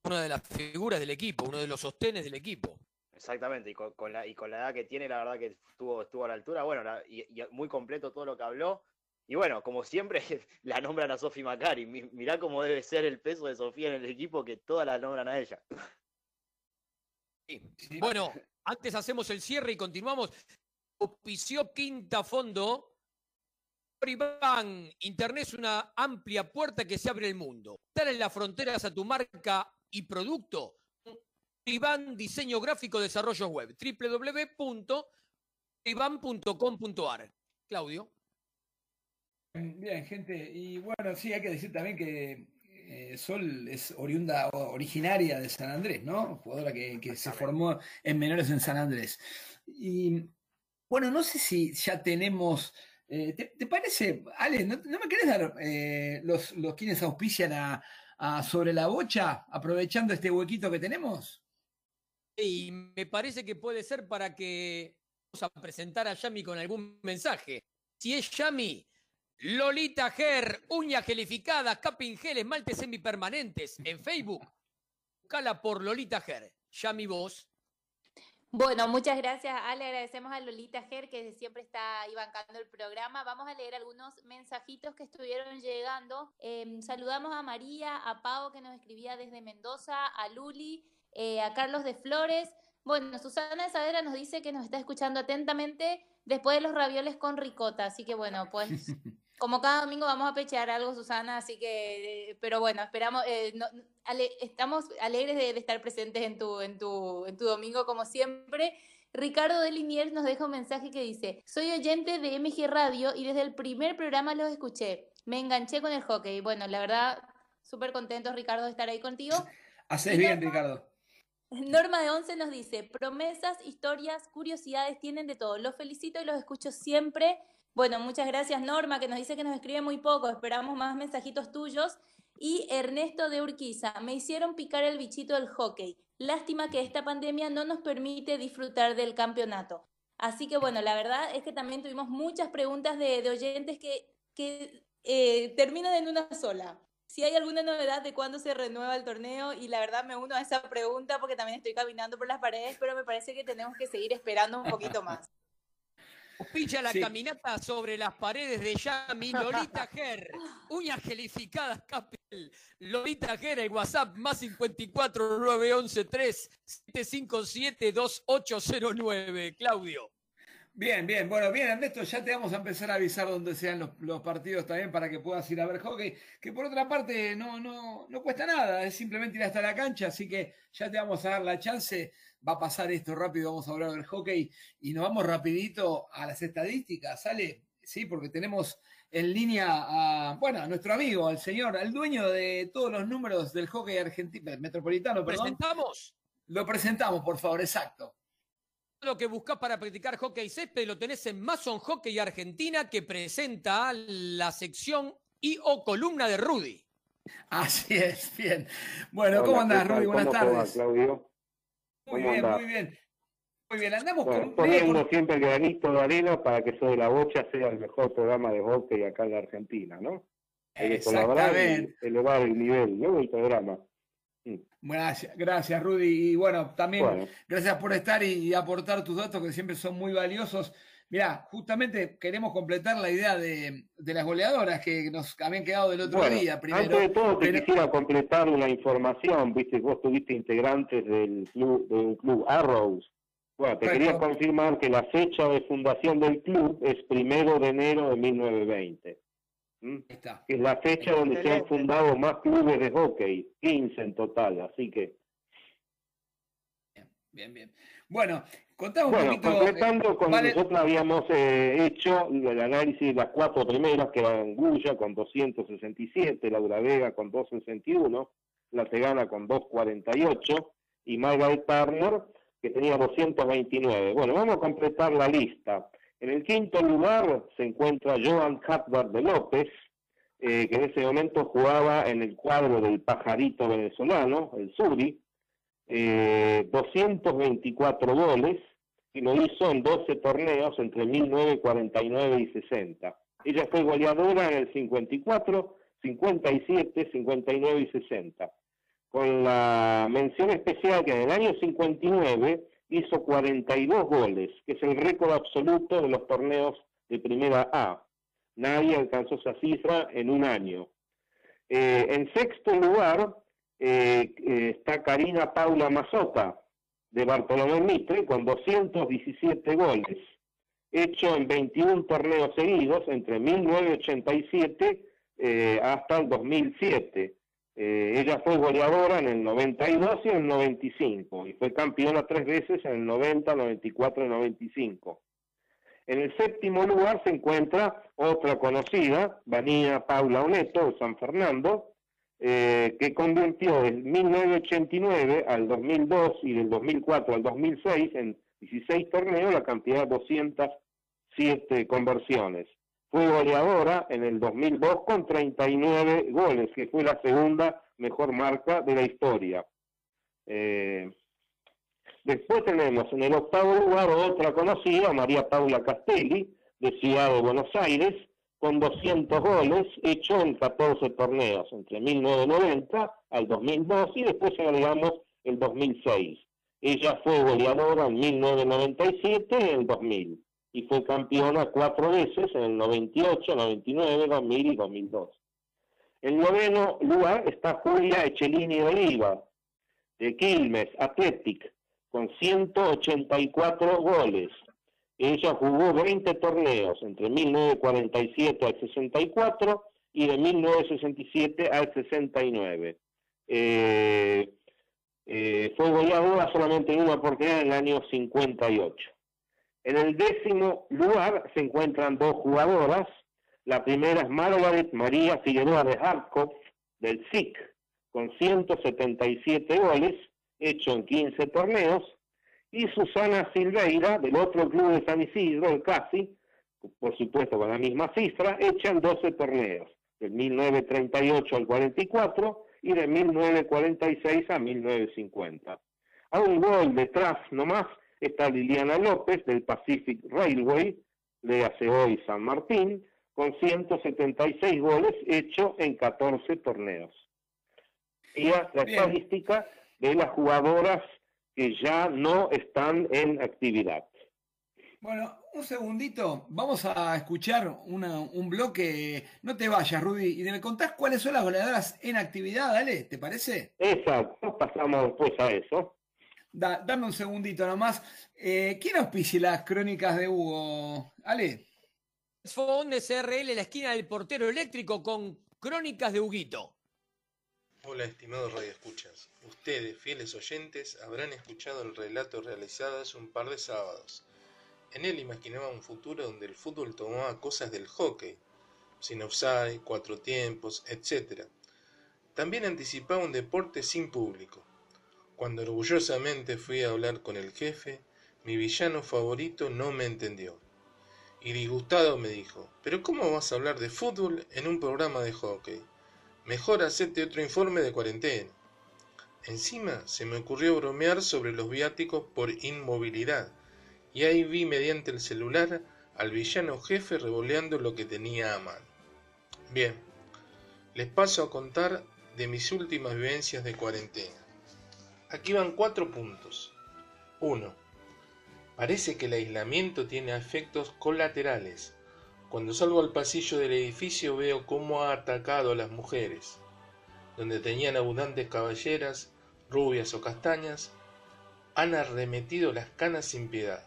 Una de las figuras del equipo, uno de los sostenes del equipo. Exactamente, y con, con la, y con la edad que tiene, la verdad que estuvo, estuvo a la altura, bueno, la- y, y muy completo todo lo que habló. Y bueno, como siempre, <laughs> la nombran a Sofi Macari. Mi- Mirá cómo debe ser el peso de Sofía en el equipo, que todas la nombran a ella. Bueno, antes hacemos el cierre y continuamos. Ofició Quinta Fondo. Iván, Internet es una amplia puerta que se abre el mundo. Dar en las fronteras a tu marca y producto. Iván Diseño Gráfico Desarrollo Web. www.ivan.com.ar. Claudio. Bien, gente. Y bueno, sí, hay que decir también que eh, Sol es oriunda originaria de San Andrés, ¿no? Jugadora que, que se formó en menores en San Andrés. Y bueno, no sé si ya tenemos. eh, ¿te, parece, Ale, no, me querés dar eh, los, los quienes auspician a, Sobre la Bocha, aprovechando este huequito que tenemos? Y me parece que puede ser para que vamos a presentar a Yami con algún mensaje. Si es Yami, Lolita Ger, uña gelificada, capping gel, esmaltes semipermanentes. En Facebook, buscala por Lolita Ger. Ya mi voz. Bueno, muchas gracias, Ale. Agradecemos a Lolita Ger, que siempre está ahí bancando el programa. Vamos a leer algunos mensajitos que estuvieron llegando. Eh, saludamos a María, a Pau, que nos escribía desde Mendoza, a Luli, eh, a Carlos de Flores. Bueno, Susana de Saavedra nos dice que nos está escuchando atentamente después de los ravioles con ricota. Así que bueno, pues <laughs> como cada domingo vamos a pechear algo, Susana, así que, eh, pero bueno, esperamos, eh, no- ale- estamos alegres de, de estar presentes en tu, en, tu, en tu domingo como siempre. Ricardo de Liniers nos deja un mensaje que dice, soy oyente de MG Radio y desde el primer programa los escuché. Me enganché con el hockey. Bueno, la verdad, súper contentos, Ricardo, de estar ahí contigo. <laughs> Haces bien, Ricardo. Norma de Once nos dice, promesas, historias, curiosidades, tienen de todo. Los felicito y los escucho siempre. Bueno, muchas gracias Norma, que nos dice que nos escribe muy poco. Esperamos más mensajitos tuyos. Y Ernesto de Urquiza, me hicieron picar el bichito del hockey. Lástima que esta pandemia no nos permite disfrutar del campeonato. Así que bueno, la verdad es que también tuvimos muchas preguntas de, oyentes que, que eh, terminan en una sola. Si hay alguna novedad de cuándo se renueva el torneo, y la verdad me uno a esa pregunta porque también estoy caminando por las paredes, pero me parece que tenemos que seguir esperando un poquito más. Picha la Sí. caminata sobre las paredes de Yami, Lolita <laughs> Ger, uñas gelificadas, Capel, Lolita Ger, el WhatsApp más 54 911 3 757 2809, Claudio. Bien, bien. Bueno, bien, Ernesto, ya te vamos a empezar a avisar dónde sean los, los partidos también para que puedas ir a ver hockey, que por otra parte no, no, no cuesta nada, es simplemente ir hasta la cancha, así que ya te vamos a dar la chance, va a pasar esto rápido, vamos a hablar del hockey y nos vamos rapidito a las estadísticas, ¿sale? Sí, porque tenemos en línea a, bueno, a nuestro amigo, al señor, al dueño de todos los números del hockey argentino, metropolitano, perdón. ¿Presentamos? Lo presentamos, por favor, exacto. Lo que buscas para practicar hockey césped lo tenés en Mason Hockey Argentina, que presenta la sección y o columna de Rudy. Así es, bien. Bueno, Hola, ¿cómo ¿qué andás? Rudy? Buenas ¿Cómo te va, tardes. Claudio? Muy ¿Cómo bien, muy bien. Muy bien, andamos Bueno, con poniendo siempre el granito de arena para que Sobre la Bocha sea el mejor programa de hockey acá en la Argentina, ¿no? Hay que colaborar y Exactamente. elevar el nivel, ¿no? del programa. Gracias, gracias, Rudy. Y bueno, también Bueno. gracias por estar y, y aportar tus datos que siempre son muy valiosos. Mirá, justamente queremos completar la idea de, de las goleadoras que nos habían quedado del otro Bueno, día. Primero, antes de todo te Pero- quisiera completar una información, viste, vos tuviste integrantes del club, del club Arrows. Bueno, te quería Correcto. confirmar que la fecha de fundación del club es primero de enero de 1920. ¿Mm? Que es la fecha donde se han fundado más clubes de hockey, 15 en total, así que Bien, bien. Bueno, un Bueno, poquito. completando eh, con vale- nosotros habíamos eh, hecho el análisis de las cuatro primeras, que eran Guya con 267, Laura Vega con 261, La Tegana con 248 y Margaret Turner que tenía 229. Bueno, vamos a completar la lista. En el quinto lugar se encuentra Joan Hatvard de López, eh, que en ese momento jugaba en el cuadro del pajarito venezolano, el Suri, eh, 224 goles y lo hizo en 12 torneos entre 1949 y 60. Ella fue goleadora en el 54, 57, 59 y 60. Con la mención especial que en el año 59 hizo 42 goles, que es el récord absoluto de los torneos de primera A. Nadie alcanzó esa cifra en un año. Eh, en sexto lugar eh, eh, está Karina Paula Mazota, de Bartolomé Mitre, con 217 goles, hecho en 21 torneos seguidos entre 1987 eh, hasta el 2007. Eh, ella fue goleadora en el 92 y en el 95, y fue campeona tres veces en el 90, 94 y 95. En el séptimo lugar se encuentra otra conocida, Vanina Paula Oneto, de San Fernando, eh, que convirtió del 1989 al 2002 y del 2004 al 2006 en 16 torneos la cantidad de 207 conversiones. Fue goleadora en el 2002 con 39 goles, que fue la segunda mejor marca de la historia. Eh, después tenemos en el octavo lugar otra conocida, María Paula Castelli, de Ciudad de Buenos Aires, con 200 goles, hecho en 14 torneos, entre 1990 al 2002 y después agregamos el 2006. Ella fue goleadora en 1997 y en el 2000 y fue campeona cuatro veces en el 98, 99, 2000 y 2002. En noveno lugar está Julia Echelini Oliva, de Quilmes, Athletic, con 184 goles. Ella jugó 20 torneos entre 1947 al 64 y de 1967 al 69. Eh, eh, fue goleadora solamente en una oportunidad en el año 58. En el décimo lugar se encuentran dos jugadoras. La primera es Margaret María Figueroa de Harkov, del SIC, con 177 goles, hecho en 15 torneos. Y Susana Silveira, del otro club de San Isidro, el CASI, por supuesto con la misma cifra, hecha en 12 torneos, del 1938 al 44 y de 1946 a 1950. A un gol detrás nomás está Liliana López del Pacific Railway, de hace hoy San Martín, con 176 goles hecho en 14 torneos. Y la Bien. estadística de las jugadoras que ya no están en actividad. Bueno, un segundito, vamos a escuchar una- un bloque. No te vayas, Rudy, y me contás cuáles son las goleadoras en actividad, dale, ¿te parece? Exacto, pasamos después a eso. Da- dame un segundito nomás. Eh, ¿Quién auspicia las crónicas de Hugo? Ale. Fond SRL, la esquina del portero eléctrico con crónicas de Huguito. Hola, estimados radioescuchas. Ustedes, fieles oyentes, habrán escuchado el relato realizado hace un par de sábados. En él imaginaba un futuro donde el fútbol tomaba cosas del hockey, sin offside, cuatro tiempos, etc. También anticipaba un deporte sin público. Cuando orgullosamente fui a hablar con el jefe, mi villano favorito no me entendió. Y disgustado me dijo, ¿pero cómo vas a hablar de fútbol en un programa de hockey? Mejor hacerte otro informe de cuarentena. Encima se me ocurrió bromear sobre los viáticos por inmovilidad, y ahí vi mediante el celular al villano jefe revoleando lo que tenía a mano. Bien, les paso a contar de mis últimas vivencias de cuarentena. Aquí van cuatro puntos. 1. Parece que el aislamiento tiene efectos colaterales. Cuando salgo al pasillo del edificio veo cómo ha atacado a las mujeres. Donde tenían abundantes caballeras, rubias o castañas, han arremetido las canas sin piedad.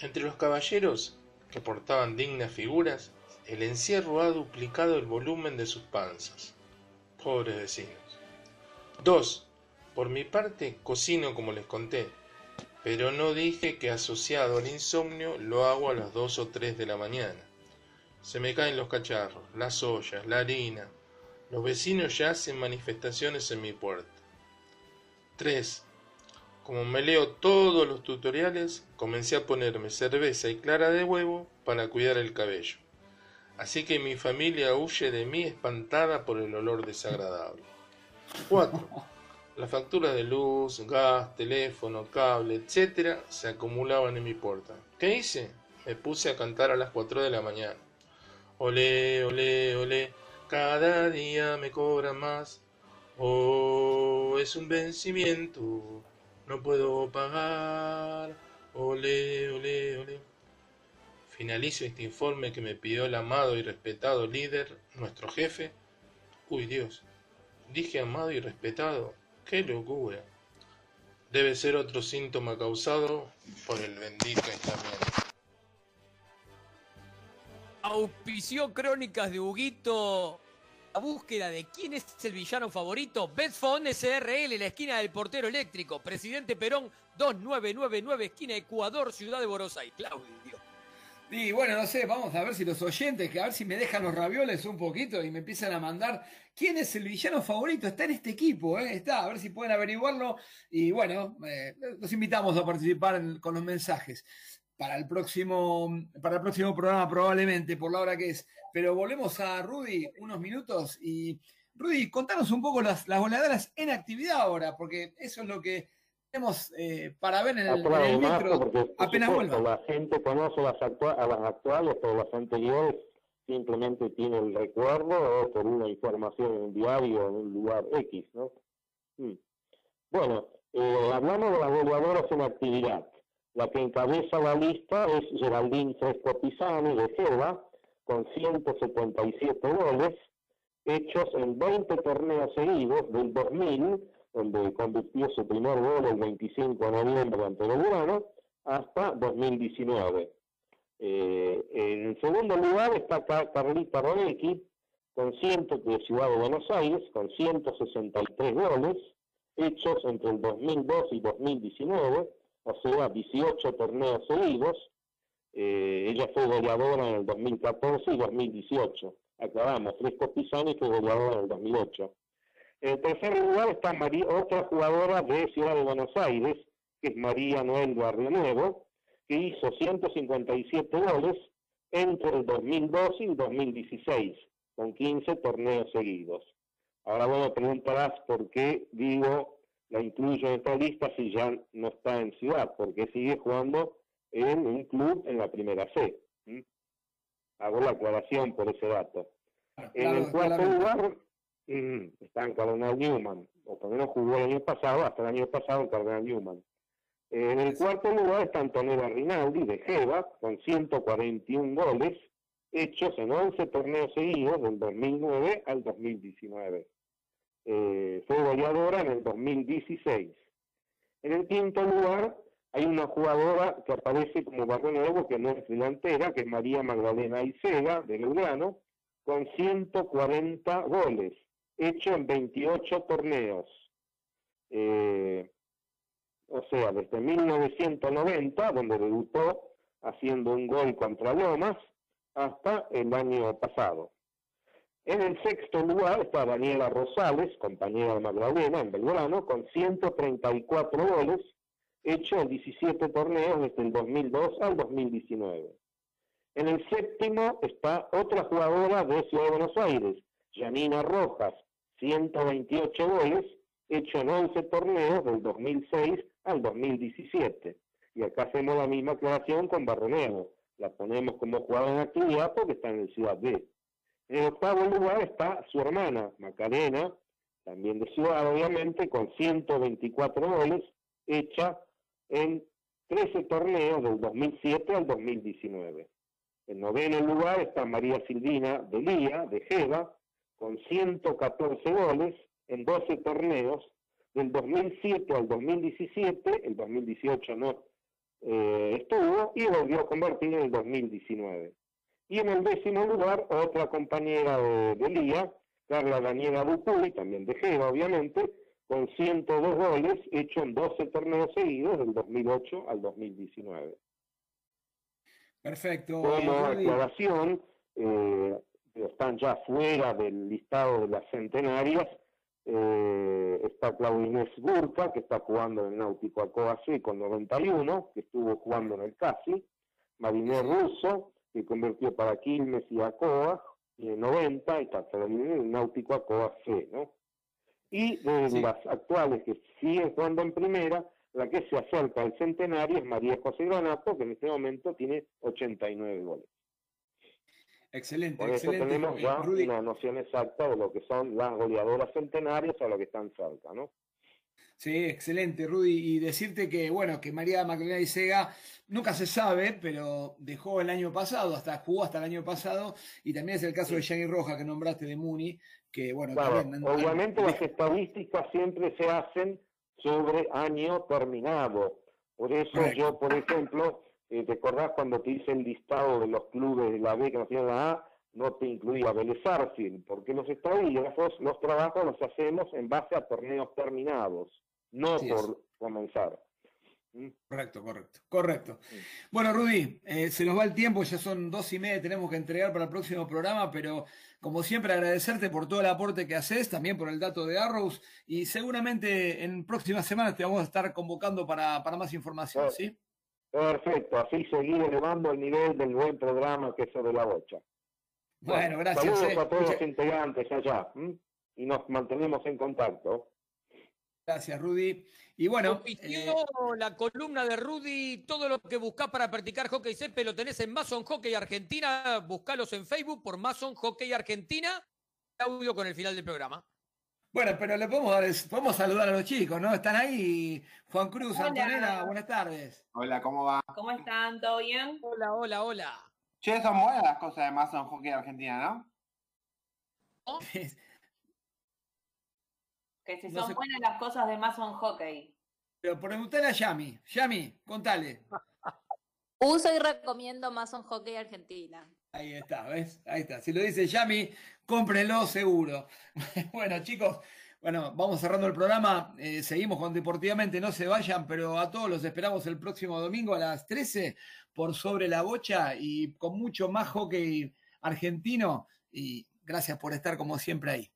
Entre los caballeros, que portaban dignas figuras, el encierro ha duplicado el volumen de sus panzas. Pobres vecinos. 2. Por mi parte, cocino como les conté, pero no dije que asociado al insomnio lo hago a las 2 o 3 de la mañana. Se me caen los cacharros, las ollas, la harina. Los vecinos ya hacen manifestaciones en mi puerta. 3. Como me leo todos los tutoriales, comencé a ponerme cerveza y clara de huevo para cuidar el cabello. Así que mi familia huye de mí espantada por el olor desagradable. 4. Las facturas de luz, gas, teléfono, cable, etcétera, se acumulaban en mi puerta. ¿Qué hice? Me puse a cantar a las 4 de la mañana. Olé, olé, olé, cada día me cobran más. Oh, es un vencimiento, no puedo pagar. Olé, olé, olé. Finalizo este informe que me pidió el amado y respetado líder, nuestro jefe. Uy, Dios, dije amado y respetado. ¡Qué locura! Debe ser otro síntoma causado por el bendito aislamiento. Auspició crónicas de Huguito. La búsqueda de quién es el villano favorito. Best Fond SRL, la esquina del portero eléctrico. Presidente Perón, 2999, esquina Ecuador, ciudad de Aires. Claudio. Y bueno, no sé, vamos a ver si los oyentes, que a ver si me dejan los ravioles un poquito y me empiezan a mandar quién es el villano favorito. Está en este equipo, ¿eh? está, a ver si pueden averiguarlo. Y bueno, eh, los invitamos a participar con los mensajes para el próximo para el próximo programa probablemente por la hora que es. Pero volvemos a Rudy unos minutos y Rudy, contanos un poco las, las en actividad ahora, porque eso es lo que tenemos eh, para ver en el, en el micro porque por apenas supuesto, vuelva. la gente conoce las, actua- a las actuales, pero las anteriores simplemente tiene el recuerdo o por una información en un diario en un lugar X, ¿no? Mm. Bueno, eh, hablamos de las goleadoras en actividad. La que encabeza la lista es Geraldine Fresco Pisani de Geva, con 177 goles, hechos en 20 torneos seguidos del 2000, donde convirtió su primer gol el 25 de noviembre ante Belgrano, hasta 2019. Eh, en segundo lugar está Ca- Carlita Rodecki, con 100 de Ciudad de Buenos Aires, con 163 goles, hechos entre el 2002 y 2019, o sea, 18 torneos seguidos. Eh, ella fue goleadora en el 2014 y 2018. Aclaramos, Fresco Pisani fue goleadora en el 2008. En tercer lugar está María, otra jugadora de Ciudad de Buenos Aires, que es María Noel Barrio Nuevo, que hizo 157 goles entre el 2012 y el 2016, con 15 torneos seguidos. Ahora bueno, preguntarás por qué digo la incluyo en esta lista si ya no está en Ciudad, porque sigue jugando en un club en la primera C. ¿m? Hago la aclaración por ese dato. En el cuarto lugar mm, está en Cardenal Newman, o por lo menos jugó el año pasado, hasta el año pasado en Cardenal Newman. En el cuarto lugar está Antonella Rinaldi de Geva, con 141 goles, hechos en 11 torneos seguidos del 2009 al 2019. Eh, fue goleadora en el 2016. En el quinto lugar hay una jugadora que aparece como barrio nuevo, que no es delantera, que es María Magdalena Isega, de Belgrano, con 140 goles, hecho en 28 torneos. Eh, o sea, desde 1990, donde debutó haciendo un gol contra Lomas, hasta el año pasado. En el sexto lugar está Daniela Rosales, compañera de Magdalena en Belgrano, con 134 goles, hecho en 17 torneos desde el 2002 al 2019. En el séptimo está otra jugadora de Ciudad de Buenos Aires, Janina Rojas, 128 goles, hecho en 11 torneos del 2006 al 2017. Y acá hacemos la misma aclaración con Barroneo. La ponemos como jugadora en actividad porque está en el Ciudad B. En el octavo lugar está su hermana, Macarena, también de Ciudad, obviamente, con 124 goles, hecha en 13 torneos del 2007 al 2019. En noveno lugar está María Silvina de Lía, de Jeva, con 114 goles en 12 torneos del 2007 al 2017, el 2018 no eh, estuvo y volvió a convertir en el 2019. Y en el décimo lugar, otra compañera de, de Lía, Carla Daniela Buculi, también de Jeva, obviamente, con 102 goles, hecho en 12 torneos seguidos del 2008 al 2019. Perfecto. Como Rudy. aclaración, eh, están ya fuera del listado de las centenarias, eh, está Claudia Inés Burka, que está jugando en el Náutico Acoa C con 91, que estuvo jugando en el Casi, Marinés Russo, que convirtió para Quilmes y Acoa, en 90, y está en el Náutico Acoa C, ¿no? Y de las actuales que siguen jugando en primera, la que se acerca al centenario es María José Granato, que en este momento tiene 89 goles. Excelente, Por eso excelente. tenemos Eh, ya Rudy, una noción exacta de lo que son las goleadoras centenarias a lo que están cerca, ¿no? Sí, excelente, Rudy. Y decirte que, bueno, que María Magdalena Isega nunca se sabe, pero dejó el año pasado, hasta jugó hasta el año pasado, y también es el caso de Gianni Roja que nombraste de Muni, que bueno, Claro, también- obviamente las estadísticas siempre se hacen sobre año terminado. Por eso Correcto. yo, por ejemplo, eh, ¿te acordás cuando te hice el listado de los clubes de la B que no tienen la A? No te incluía Vélez porque los estadígrafos, los trabajos los hacemos en base a torneos terminados, no Así es. por comenzar. ¿Mm? Correcto, correcto, correcto. Bueno, Rudy, eh, se nos va el tiempo, ya son dos y media, tenemos que entregar para el próximo programa, pero como siempre agradecerte por todo el aporte que haces, también por el dato de Arrows, y seguramente en próximas semanas te vamos a estar convocando para, para más información, ¿sí? Perfecto, así seguir elevando el nivel del buen programa que es sobre la bocha. Bueno, gracias. Saludos eh. a todos los integrantes allá ¿m? y nos mantenemos en contacto. Gracias, Rudy. Y bueno, eh, la columna de Rudy, todo lo que buscás para practicar hockey césped lo tenés en Mason Hockey Argentina, buscalos en Facebook por Mason Hockey Argentina, audio con el final del programa. Bueno, pero le podemos dar, podemos saludar a los chicos, ¿no? Están ahí. Juan Cruz, Hola. Antonella, buenas tardes. Hola, ¿cómo va? ¿Cómo están? ¿Todo bien? Hola, hola, hola. Che, son buenas las cosas de Mason Hockey Argentina, ¿no? <laughs> Que si No son sé- buenas las cosas de Mason Hockey. Pero preguntale a Yami. Yami, contale. Uso y recomiendo Mason Hockey Argentina. Ahí está, ¿ves? Ahí está. Si lo dice Yami, cómprenlo seguro. <laughs> bueno, chicos, bueno, vamos cerrando el programa. Eh, seguimos con Deportivamente, no se vayan, pero a todos los esperamos el próximo domingo a las 13 por Sobre la Bocha y con mucho más hockey argentino. Y gracias por estar como siempre ahí.